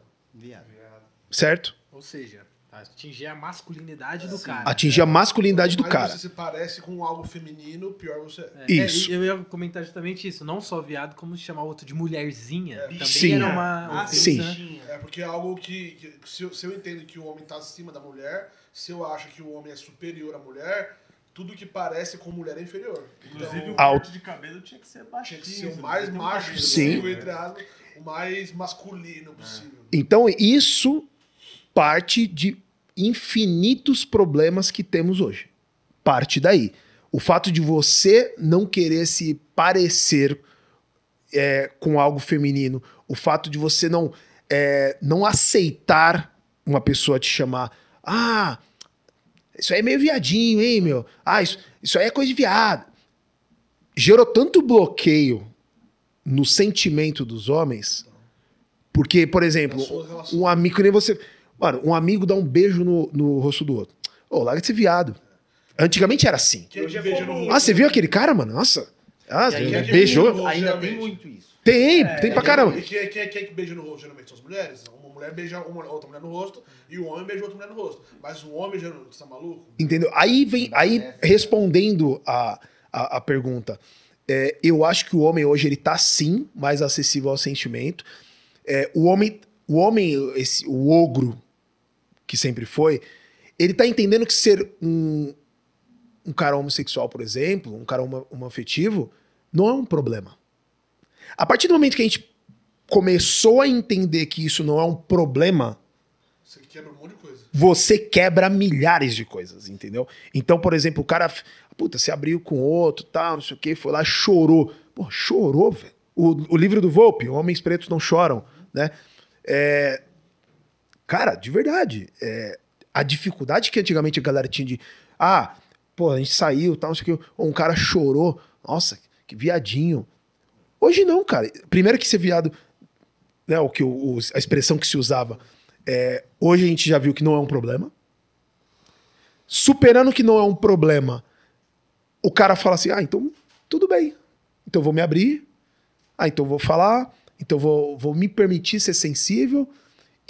Certo? Ou seja, atingir a masculinidade do cara. Atingir a masculinidade do cara. você se parece com algo feminino, pior você é. É, Isso. é, eu ia comentar justamente isso. Não só viado, como se chamar o outro de mulherzinha. Também Sim. era uma. Ah, Sim. É porque é algo que, que- se, eu, se eu entendo que o homem tá acima da mulher, se eu acho que o homem é superior à mulher, tudo que parece com mulher é inferior. Inclusive, então, o corte de cabelo tinha que ser tinha baixinho. que ser o mais macho possível, entre aspas, o mais masculino possível. Então, isso parte de infinitos problemas que temos hoje. Parte daí. O fato de você não querer se parecer é, com algo feminino, o fato de você não, é, não aceitar uma pessoa te chamar, ah, isso aí é meio viadinho, hein, meu? Ah, isso, isso aí é coisa de viado. Gerou tanto bloqueio no sentimento dos homens, porque, por exemplo, um amigo, que nem você. Mano, um amigo dá um beijo no, no rosto do outro. Ô, larga de ser viado. Antigamente era assim. É? Ah, você viu aquele cara, mano? Nossa. Ah, aí, é beijou. rosto, Ainda tem muito isso. Tem, tem pra caramba. E quem, é- quem, é- quem é que beija no rosto, geralmente? São as mulheres. Uma mulher beija uma outra mulher no rosto e o homem beija outra mulher no rosto. Mas o homem no... Você tá maluco? Entendeu? Aí vem, aí respondendo a, a, a pergunta, é, eu acho que o homem hoje ele tá sim mais acessível ao sentimento. É, o homem, o homem, esse, o ogro que sempre foi, ele tá entendendo que ser um, um cara homossexual, por exemplo, um cara homo- homoafetivo, não é um problema. A partir do momento que a gente começou a entender que isso não é um problema, Você quebra um monte de coisa. você quebra milhares de coisas, entendeu? Então, por exemplo, o cara, puta, se abriu com outro, tal, não sei o quê, foi lá, chorou. Pô, chorou, velho. O, o livro do Volpe, Homens Pretos Não Choram, né? É, cara, de verdade, é, a dificuldade que antigamente a galera tinha de, ah, pô, a gente saiu, tal, não sei o quê, ou um cara chorou, nossa, que viadinho. Hoje não, cara. Primeiro que ser viado, né, o que o- a expressão que se usava, é, hoje a gente já viu que não é um problema. Superando que não é um problema, o cara fala assim: ah, então tudo bem. Então vou me abrir. Ah, então vou falar. Então vou, vou me permitir ser sensível.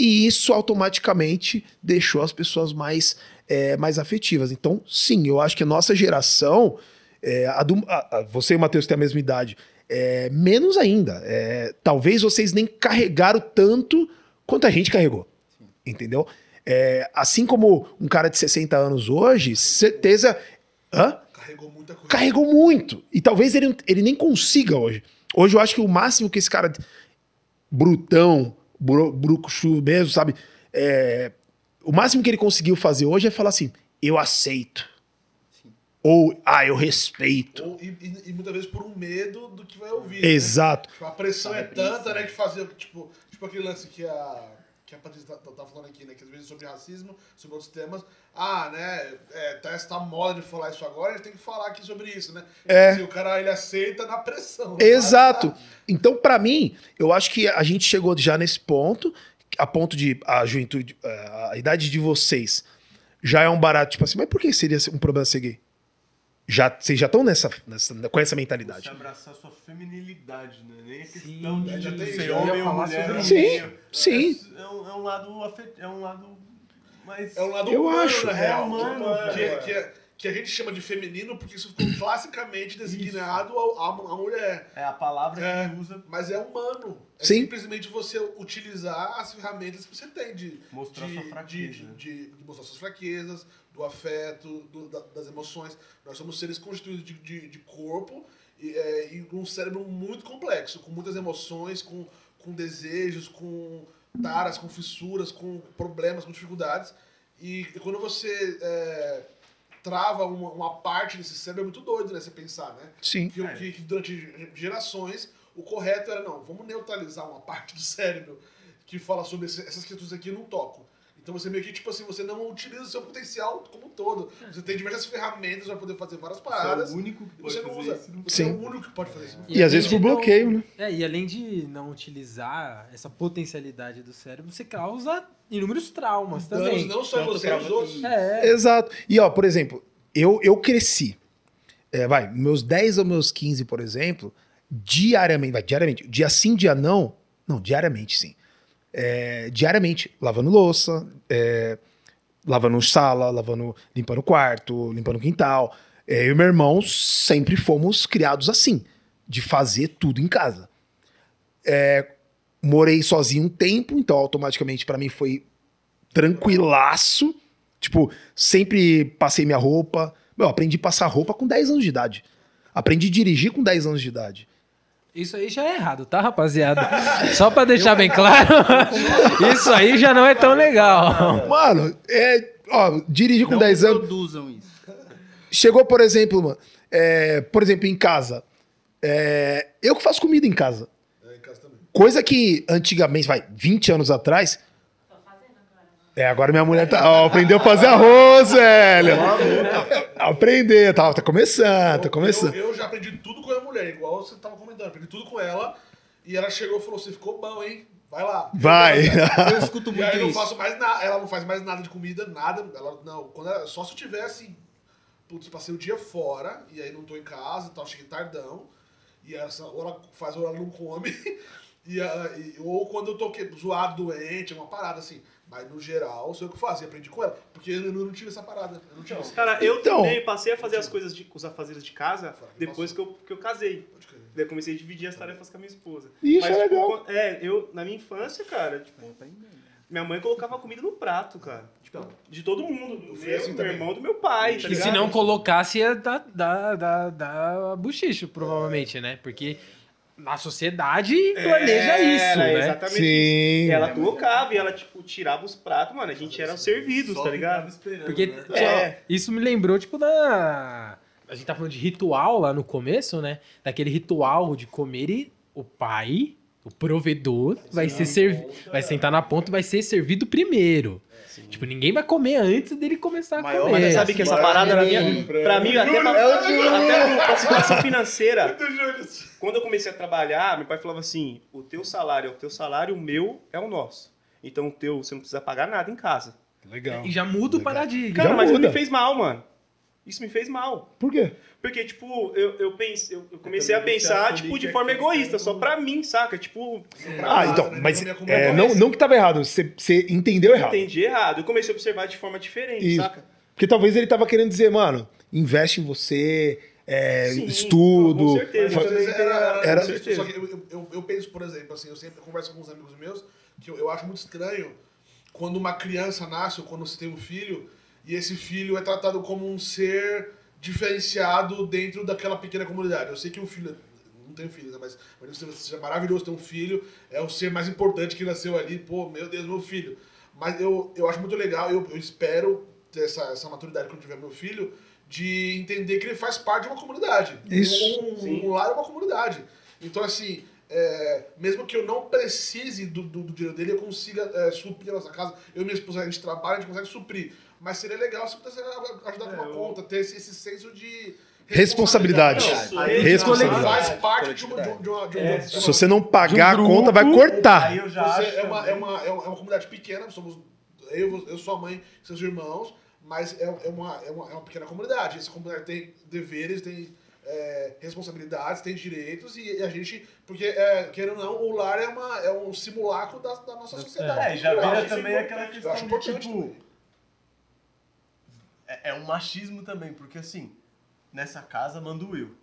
E isso automaticamente deixou as pessoas mais, é, mais afetivas. Então, sim, eu acho que a nossa geração, é, a do- a- a- você e o Matheus têm a mesma idade, é, menos ainda. É, talvez vocês nem carregaram tanto quanto a gente carregou. Entendeu? É, assim como um cara de 60 anos hoje, certeza Hã? Carregou muita coisa. Carregou muito. E talvez ele, ele nem consiga hoje. Hoje eu acho que o máximo que esse cara brutão, brucuchu mesmo, sabe? É, o máximo que ele conseguiu fazer hoje é falar assim: eu aceito. Ou, ah, eu respeito. Ou- e, e- e muitas vezes por um medo do que vai ouvir. Exato. Né? Tipo, a pressão é tanta, né, que fazer, tipo, tipo aquele lance que a, que a Patrícia tá, tá- tá falando aqui, né, que às vezes sobre racismo, sobre outros temas, ah, né, é, tá essa moda de falar isso agora, a gente tem que falar aqui sobre isso, né? É. Assim, o cara, ele aceita na pressão. Exato. Então, pra mim, eu acho que a gente chegou já nesse ponto, a ponto de a juventude, eh, a idade de vocês já é um barato, tipo assim, mas por que seria um problema ser gay? Já, vocês já estão nessa, nessa, com essa Você mentalidade. abraçar sua feminilidade, né? Nem a Sim, questão de já tem- ser homem ou mulher. isso. meio. Sim, sim. É, é um, é um lado afet... é um lado mais É um lado Eu humano, acho. na real, É humano, que, velho. que, que, que a gente chama de feminino porque isso ficou classicamente designado à, mulher. é a palavra É. que usa Mas é humano. É Sim. simplesmente você utilizar as ferramentas que você tem de Mostrar de, sua de, fraqueza. de, de- de mostrar suas fraquezas, do afeto, do- da- das emoções. Nós somos seres constituídos de, de, de corpo e, é, e um cérebro muito complexo, com muitas emoções, com, com desejos, com taras, com fissuras, com problemas, com dificuldades. E quando você é, trava uma, uma parte desse cérebro, é muito doido, né? Você pensar, né? sim. que, que- que durante gerações o correto era não, vamos neutralizar uma parte do cérebro que fala sobre esse- essas questões aqui eu não toco. Então você meio que, tipo assim, você não utiliza o seu potencial como um todo. Você tem diversas ferramentas para poder fazer várias Você é paradas. o único que e pode você não fazer usa. isso. não Você é Sim. o único que pode fazer isso. E, às vezes por além de não- bloqueio, né? É, e além de não utilizar essa potencialidade do cérebro, você causa inúmeros traumas Danos também. não só em Tanto você, os outros. É, Exato. E ó, por exemplo, eu, eu cresci. É, vai, meus 10 ou meus 15, por exemplo, diariamente, vai, diariamente, dia sim, dia não, não, diariamente sim. É, diariamente, lavando louça, é, lavando sala, lavando, limpando quarto, limpando quintal. É, eu e meu irmão sempre fomos criados assim, de fazer tudo em casa. É, morei sozinho um tempo, então automaticamente pra mim foi tranquilaço. Tipo, sempre passei minha roupa. Meu, aprendi a passar roupa com 10 anos de idade. Aprendi a dirigir com 10 anos de idade. Isso aí já é errado, tá, rapaziada? Só pra deixar bem claro, isso aí já não é tão legal. Mano, é. Ó, dirigir com Não 10 anos. produzam isso. Chegou, por exemplo, mano, é, por exemplo, em casa. É, eu que faço comida em casa. É, em casa também. Coisa que antigamente, vai, 20 anos atrás. É, agora minha mulher tá, ó, aprendeu a fazer arroz, velho. Aprender, tá, tá começando, tá começando. Eu, eu já aprendi tudo com a mulher, igual você tava comentando. Aprendi tudo com ela. E ela chegou e falou: Você ficou bom, hein? Vai lá. Vai. Eu escuto E muito aí eu não faço mais nada. Ela não faz mais nada de comida, nada. Ela, não, quando ela- só se eu tivesse. Putz, passei o dia fora, e aí não tô em casa e tal, cheguei tardão. E essa, ou ela faz ou ela não come. E, a- e- ou quando eu tô que- zoado, doente, uma parada assim. Mas no geral, sou eu que faço. Aprendi com ela. Porque eu, não tive essa parada. Eu não tive essa Cara, eu Então- também passei a fazer as coisas, de, os afazeres de casa que depois que eu, que eu casei. Daí eu comecei a dividir as tarefas com a minha esposa. Isso é tipo, legal. é, eu, na minha infância, cara, tipo, minha mãe colocava comida no prato, cara. Tipo, de todo mundo. Do Eu fui meu, assim meu irmão, do meu pai, tá E se não colocasse, ia dar, dar, dar, dar buchicho, provavelmente, né? Porque a sociedade planeja isso, Era né? Exatamente Sim. isso. Ela colocava e ela, tipo, tirava os pratos, mano. A gente era servidos, Só tá ligado? esperando, Porque né? É. isso me lembrou, tipo, da. A gente tá falando de ritual lá no começo, né? Daquele ritual de comer e o pai, o provedor, vai ser servi vai sentar na ponta e vai ser servido primeiro. Tipo, ninguém vai comer antes dele começar a Maior, comer. mas sabe que essa parada na minha. Pra mim, até pra, até pra situação financeira. Do Júlio. Quando eu comecei a trabalhar, meu pai falava assim: o teu salário é o teu salário, o meu é o nosso. Então o teu, você não precisa pagar nada em casa. Legal. E já muda o paradigma. Cara, Já mas muda. me fez mal, mano. Isso me fez mal. Por quê? Porque, tipo, eu, eu, pense, eu, eu comecei a também você pensar, tipo, de forma egoísta, só pra mim, saca? Tipo, Ah, então, né? mas com é, vergonha. não, não que tava errado, você, você entendeu errado. entendi errado. Eu comecei a observar de forma diferente, Isso. saca? Porque talvez ele tava querendo dizer, mano, investe em você, é, Sim, estudo. com certeza. fa- era, era, Era- com certeza. Só que eu, eu- eu, eu penso, por exemplo, assim, eu sempre converso com uns amigos meus que eu, eu acho muito estranho quando uma criança nasce ou quando você tem um filho e esse filho é tratado como um ser diferenciado dentro daquela pequena comunidade. Eu sei que um filho. Não tenho filho, né? Mas você seja maravilhoso ter um filho, é o ser mais importante que nasceu ali. Pô, meu Deus, meu filho. Mas eu, eu acho muito legal, eu, eu espero ter essa, essa maturidade quando tiver meu filho, de entender que ele faz parte de uma comunidade. Isso. Um, um, um lar é uma comunidade. Então, assim, é, mesmo que eu não precise do, do, do dinheiro dele, eu consiga é, suprir a nossa casa. Eu e minha esposa, a gente trabalha, a gente consegue suprir. Mas seria legal se pudesse ajudar com uma conta, ter esse, esse senso de Responsabilidade. Responsabilidade. Faz parte de uma. De uma, de uma, de uma- É, Se você não pagar um a conta, vai cortar. Aí eu já Você acho é, uma, é, uma, é uma é uma comunidade pequena, somos eu, eu sua mãe, seus irmãos, mas é, é, uma, é, uma, é uma pequena comunidade. Essa comunidade tem deveres, tem é, responsabilidades, tem direitos, e, e a gente, porque, é, querendo ou não, o lar é, uma, é um simulacro da, da nossa sociedade. É, e já Eu vira também aquela questão Eu acho de, tipo, também. É, é um machismo também, porque assim, nessa casa mando eu.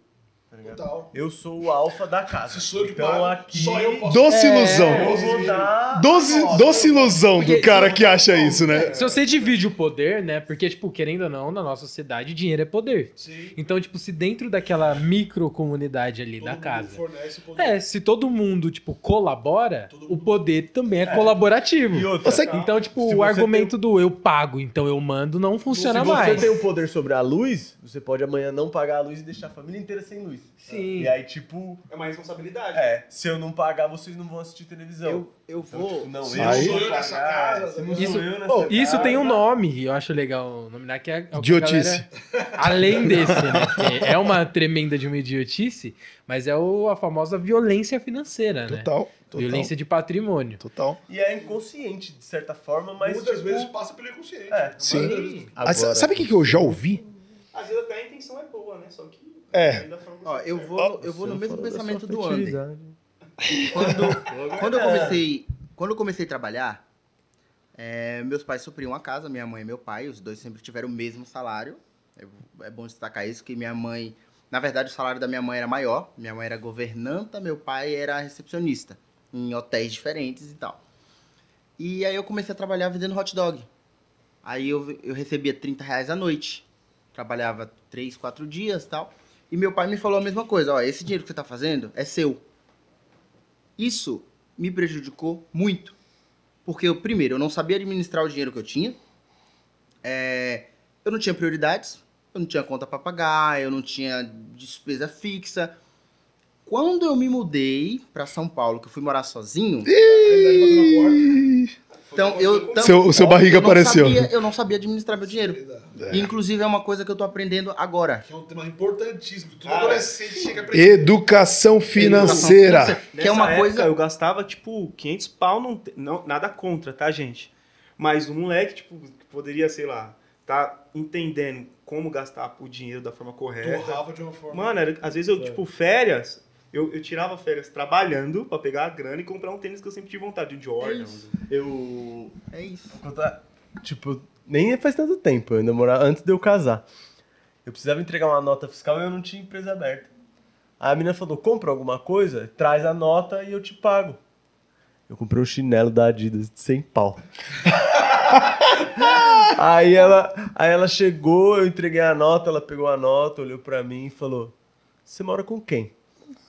Tá? Total. Eu sou o alfa da casa. Se então aqui só eu posso. Doce É, ilusão. eu vou dar. Doce, Nossa, doce ilusão do cara que acha isso, né? Se você divide o poder, né? Porque, tipo, querendo ou não, na nossa sociedade, dinheiro é poder. Sim. Então, tipo, se dentro daquela micro comunidade ali Todo da mundo casa. Fornece poder. É, se todo mundo, tipo, colabora, Todo o mundo- poder também é, colaborativo. E outra, Você- Então, Se tipo, você o argumento do eu pago, então eu mando, não funciona se você mais. tem o poder sobre a luz, você pode amanhã não pagar a luz e deixar a família inteira sem luz. Sim. E aí, tipo, É uma responsabilidade. é, se eu não pagar, vocês não vão assistir televisão. Eu, eu Então, vou. tipo, não, eu sou eu nessa casa, se não Isso- sou eu nessa Oh, isso casa. tem um nome, e eu acho legal nominar que é. é Idiotice. galera- além desse, né? é uma tremenda de uma idiotice, mas é o, a famosa violência financeira, né? Total. Total. Violência de patrimônio. Total. E é inconsciente, de certa forma, mas. Muitas tipo, vezes passa pelo inconsciente. É, sim. Vezes. Ah, sa- sabe o que, que eu já ouvi? Às vezes até a intenção é boa, né? Só que. É. Ó, eu vou, eu vou no mesmo pensamento do afetividade. Quando, quando eu comecei, quando eu comecei a trabalhar, é, meus pais supriam a casa, minha mãe e meu pai, os dois sempre tiveram o mesmo salário. É, é bom destacar isso, que minha mãe, na verdade, o salário da minha mãe era maior. Minha mãe era governanta, meu pai era recepcionista em hotéis diferentes e tal. E aí eu comecei a trabalhar vendendo hot dog. Aí eu, eu recebia 30 reais à noite. Trabalhava 3, 4 dias e tal. E meu pai me falou a mesma coisa. Ó, esse dinheiro que você tá fazendo é seu. Isso me prejudicou muito. Porque, eu, primeiro, eu não sabia administrar o dinheiro que eu tinha. É, eu não tinha prioridades. Eu não tinha conta para pagar. Eu não tinha despesa fixa. Quando eu me mudei para São Paulo, que eu fui morar sozinho... Porta. Então, eu... tam- Seu- o seu barriga eu não apareceu. sabia- eu não sabia administrar meu dinheiro. É. Inclusive, é uma coisa que eu tô aprendendo agora. Que é um tema importantíssimo. Todo Cara, adolescente chega a aprender. Educação financeira. Que é uma Nessa coisa... época, Eu gastava, tipo, 500 pau, não, não, nada contra, tá, gente? Mas um moleque, tipo, que poderia, sei lá, tá entendendo como gastar o dinheiro da forma correta. Torrava de uma forma. Mano, era- às vezes eu, tipo, férias, eu, eu tirava férias trabalhando pra pegar a grana e comprar um tênis que eu sempre tive vontade, um Jordan. isso. Eu. É isso. Contar- Tipo, nem faz tanto tempo, eu ainda morava antes de eu casar. Eu precisava entregar uma nota fiscal e eu não tinha empresa aberta. Aí a menina falou: compra alguma coisa, traz a nota e eu te pago. Eu comprei um chinelo da Adidas de 100 pau. aí, ela, aí ela chegou, eu entreguei a nota, ela pegou a nota, olhou pra mim e falou: Você mora com quem?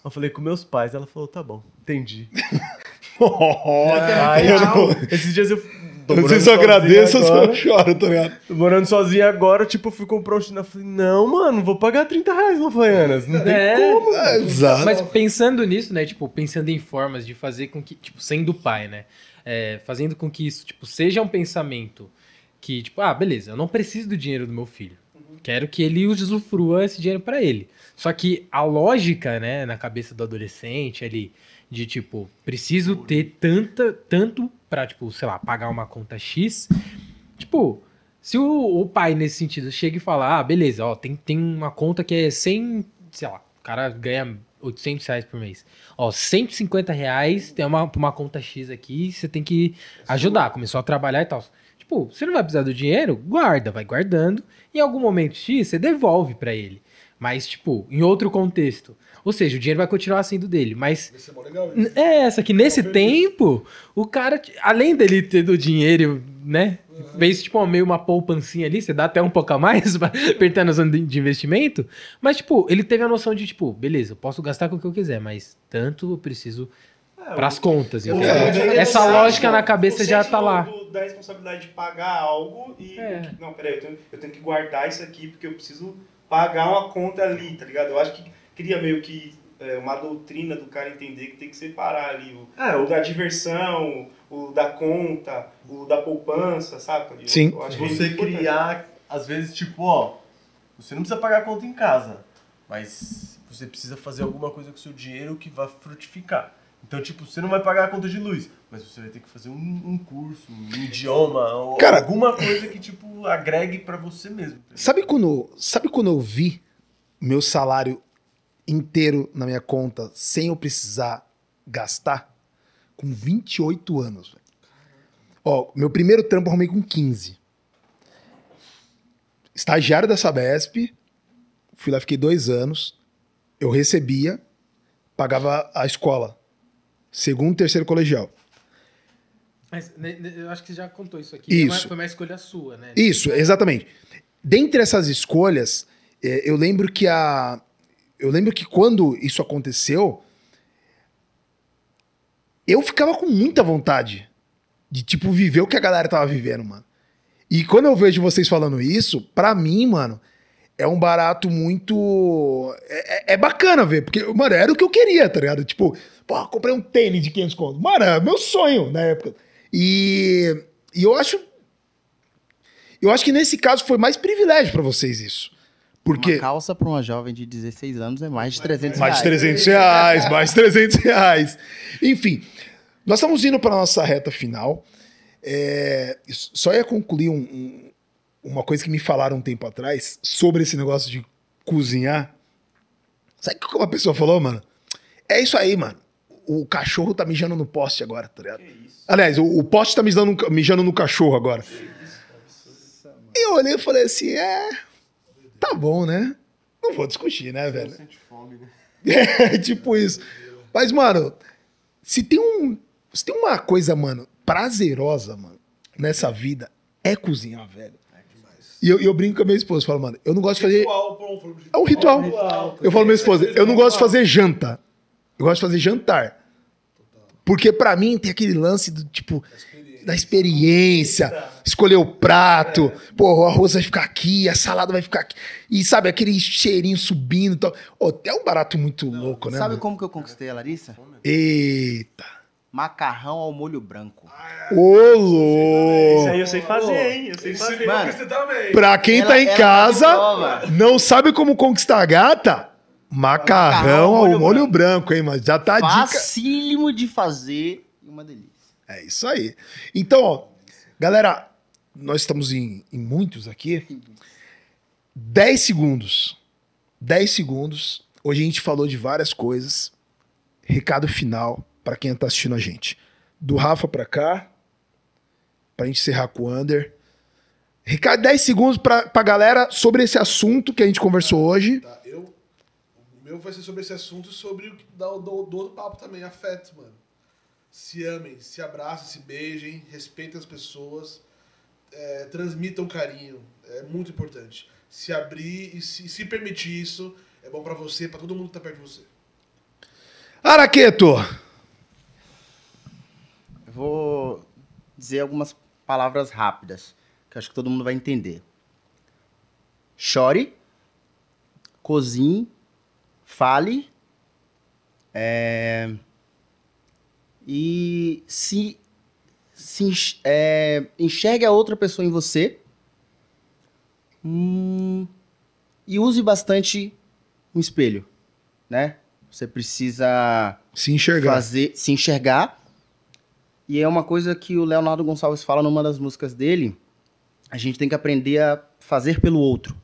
Eu falei, com meus pais. Ela falou, tá bom, entendi. Aí, tipo, esses dias eu. tô Eu não sei morando se eu sozinho agradeço ou eu choro, tá ligado? Tô morando sozinho agora, tipo, eu fui comprar um chinelo. Eu falei, não, mano, vou pagar 30 reais no Havaianas. Não tem É. como. É, exato. Mas pensando nisso, né? Tipo, pensando em formas de fazer com que, tipo, sendo pai, né? É, fazendo com que isso, tipo, seja um pensamento que, tipo, ah, beleza, eu não preciso do dinheiro do meu filho. Quero que ele usufrua esse dinheiro pra ele. Só que a lógica, né, na cabeça do adolescente ali, de tipo, preciso ter tanta, tanto pra, tipo, sei lá, pagar uma conta X. Tipo, se o, o pai, nesse sentido, chega e fala, ah, beleza, ó, tem, tem uma conta que é 100, sei lá, o cara ganha 800 reais por mês. Ó, 150 reais tem uma, uma conta X aqui, você tem que ajudar, começou a trabalhar e tal. Tipo, você não vai precisar do dinheiro? Guarda, vai guardando. Em algum momento X, você devolve pra ele. Mas, tipo, em outro contexto. Ou seja, o dinheiro vai continuar sendo dele, mas ser mó legal isso. É essa, que nesse tempo, o cara, além dele ter do dinheiro, né? Fez tipo meio uma poupancinha ali, você dá até um pouco a mais, apertando a zona de de investimento. Mas, tipo, ele teve a noção de, tipo, beleza, eu posso gastar com o que eu quiser, mas tanto eu preciso pras contas. eu- entendeu? É. Essa lógica na cabeça já tá lá. do- da responsabilidade de pagar algo e. É. Não, peraí, eu tenho, eu tenho que guardar isso aqui porque eu preciso pagar uma conta ali, tá ligado? Eu acho que cria meio que é, uma doutrina do cara entender que tem que separar ali o, É, o da diversão, o da conta, o da poupança, saca? Eu- Sim. eu acho que é Você criar, às vezes, tipo, ó, você não precisa pagar a conta em casa, mas você precisa fazer alguma coisa com o seu dinheiro que vá frutificar. Então, tipo, você não vai pagar a conta de luz, mas você vai ter que fazer um, um curso, um idioma, ou Cara- alguma coisa que, tipo, agregue pra você mesmo. Sabe quando, sabe quando eu vi meu salário inteiro na minha conta sem eu precisar gastar? Com 28 anos, velho. Ó, meu primeiro trampo eu arrumei com 15. Estagiário da Sabesp, fui lá, fiquei dois anos. Eu recebia, pagava a escola. Segundo, terceiro colegial. Mas né, né, eu acho que você já contou isso aqui. Isso. Foi uma- escolha sua, né? Isso, exatamente. Dentre essas escolhas, eh, eu lembro que a. Eu lembro que quando isso aconteceu, eu ficava com muita vontade de, tipo, viver o que a galera tava vivendo, mano. E quando eu vejo vocês falando isso, pra mim, mano, é um barato muito. É, é- é bacana ver, porque, mano, era o que eu queria, tá ligado? Tipo, pô, comprei um tênis de 500 conto. Mano, é meu sonho na época. E, e eu acho. Eu acho que nesse caso foi mais privilégio pra vocês isso. Porque. Uma calça pra uma jovem de 16 anos é mais de 300 Mais de reais. 300 reais, mais de 300 reais. Enfim, nós estamos indo para nossa reta final. É, só ia concluir um- um- uma coisa que me falaram um tempo atrás sobre esse negócio de cozinhar. Sabe o que uma pessoa falou, mano? É isso aí, mano. O cachorro tá mijando no poste agora, tá ligado? Aliás, o, o poste tá mijando, no- mijando no cachorro agora. E eu olhei e falei assim: é. Tá bom, né? Não vou discutir, né, velho? Sente fome, né? É, tipo isso. Mas, mano, se tem um. Se tem uma coisa, mano, prazerosa, mano, nessa vida, é cozinhar, velho. E eu, eu brinco com a minha esposa, falo, mano, eu não gosto de fazer. É um ritual. Eu falo pra minha esposa, eu não gosto de fazer janta. Eu gosto de fazer jantar. Porque pra mim tem aquele lance do tipo da experiência, escolher o prato, pô, o arroz vai ficar aqui, a salada vai ficar aqui. E sabe, aquele cheirinho subindo e tal. É um barato muito louco, né? Sabe mano? como que eu conquistei a Larissa? Eita. Macarrão ao molho branco. Ô, Isso aí eu sei fazer, hein? Eu sei Isso fazer. Mano, você também. Pra quem Ela- tá em ela casa, tá prova. não sabe como conquistar a gata? Macarrão Macarrão ao molho molho branco, hein, mas já tá a dica. Facílimo de fazer e uma delícia. É isso aí. Então, ó, galera, nós estamos em, em muitos aqui. 10 segundos. 10 segundos. Hoje a gente falou de várias coisas. Recado final para quem tá assistindo a gente. Do Rafa pra cá, pra gente encerrar com o Under. Recado 10 segundos pra, pra galera sobre esse assunto que a gente conversou hoje. Tá, eu, o meu vai ser sobre esse assunto e sobre o que dá o do, do outro papo também, afeto, mano. Se amem, se abracem, se beijem, respeitem as pessoas, é, transmitam carinho. É muito importante. Se abrir e se, se permitir isso é bom pra você, pra todo mundo que tá perto de você. Araqueto! Vou dizer algumas palavras rápidas, que acho que todo mundo vai entender. Chore, cozinhe, fale, é, e se, se é, enxergue a outra pessoa em você Hum, e use bastante um espelho, né? Você precisa Se enxergar. fazer, se enxergar. E é uma coisa que o Leonardo Gonçalves fala numa das músicas dele. A gente tem que aprender a fazer pelo outro.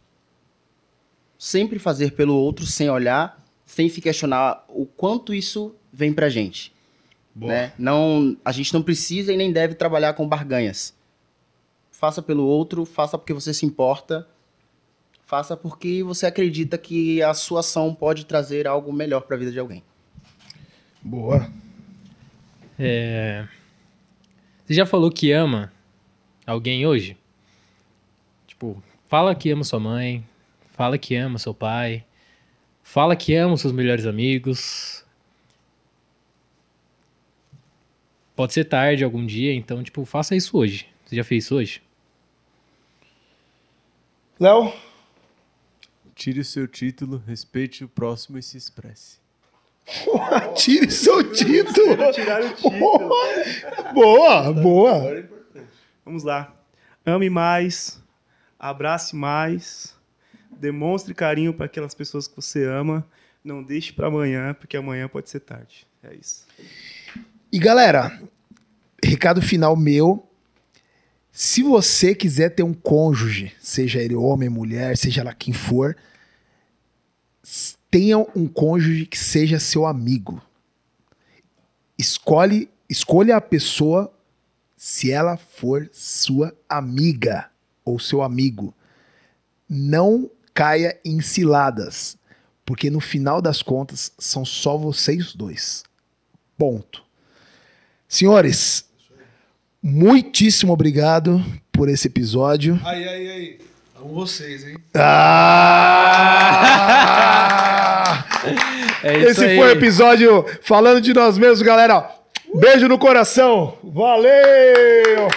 Sempre fazer pelo outro, sem olhar, sem se questionar o quanto isso vem pra gente. Né? Não, a gente não precisa e nem deve trabalhar com barganhas. Faça pelo outro, faça porque você se importa, faça porque você acredita que a sua ação pode trazer algo melhor para a vida de alguém. Boa. É... Você já falou que ama alguém hoje? Tipo, fala que ama sua mãe, fala que ama seu pai, fala que ama os seus melhores amigos. Pode ser tarde algum dia, então, tipo, faça isso hoje. Você já fez isso hoje? Léo? Tire o seu título, respeite o próximo e se expresse. Tire seu título. O título. Boa, boa. Vamos lá. Ame mais, abrace mais, demonstre carinho para aquelas pessoas que você ama. Não deixe para amanhã, porque amanhã pode ser tarde. É isso. E galera, recado final meu. Se você quiser ter um cônjuge, seja ele homem, mulher, seja lá quem for, tenha um cônjuge que seja seu amigo. Escolhe, escolha a pessoa se ela for sua amiga ou seu amigo. Não caia em ciladas, porque no final das contas são só vocês dois. Ponto. Senhores, muitíssimo obrigado por esse episódio. Aí, aí, aí. Amo vocês, hein? Ah! É Esse aí. foi o episódio falando de nós mesmos, galera. Beijo no coração. Valeu!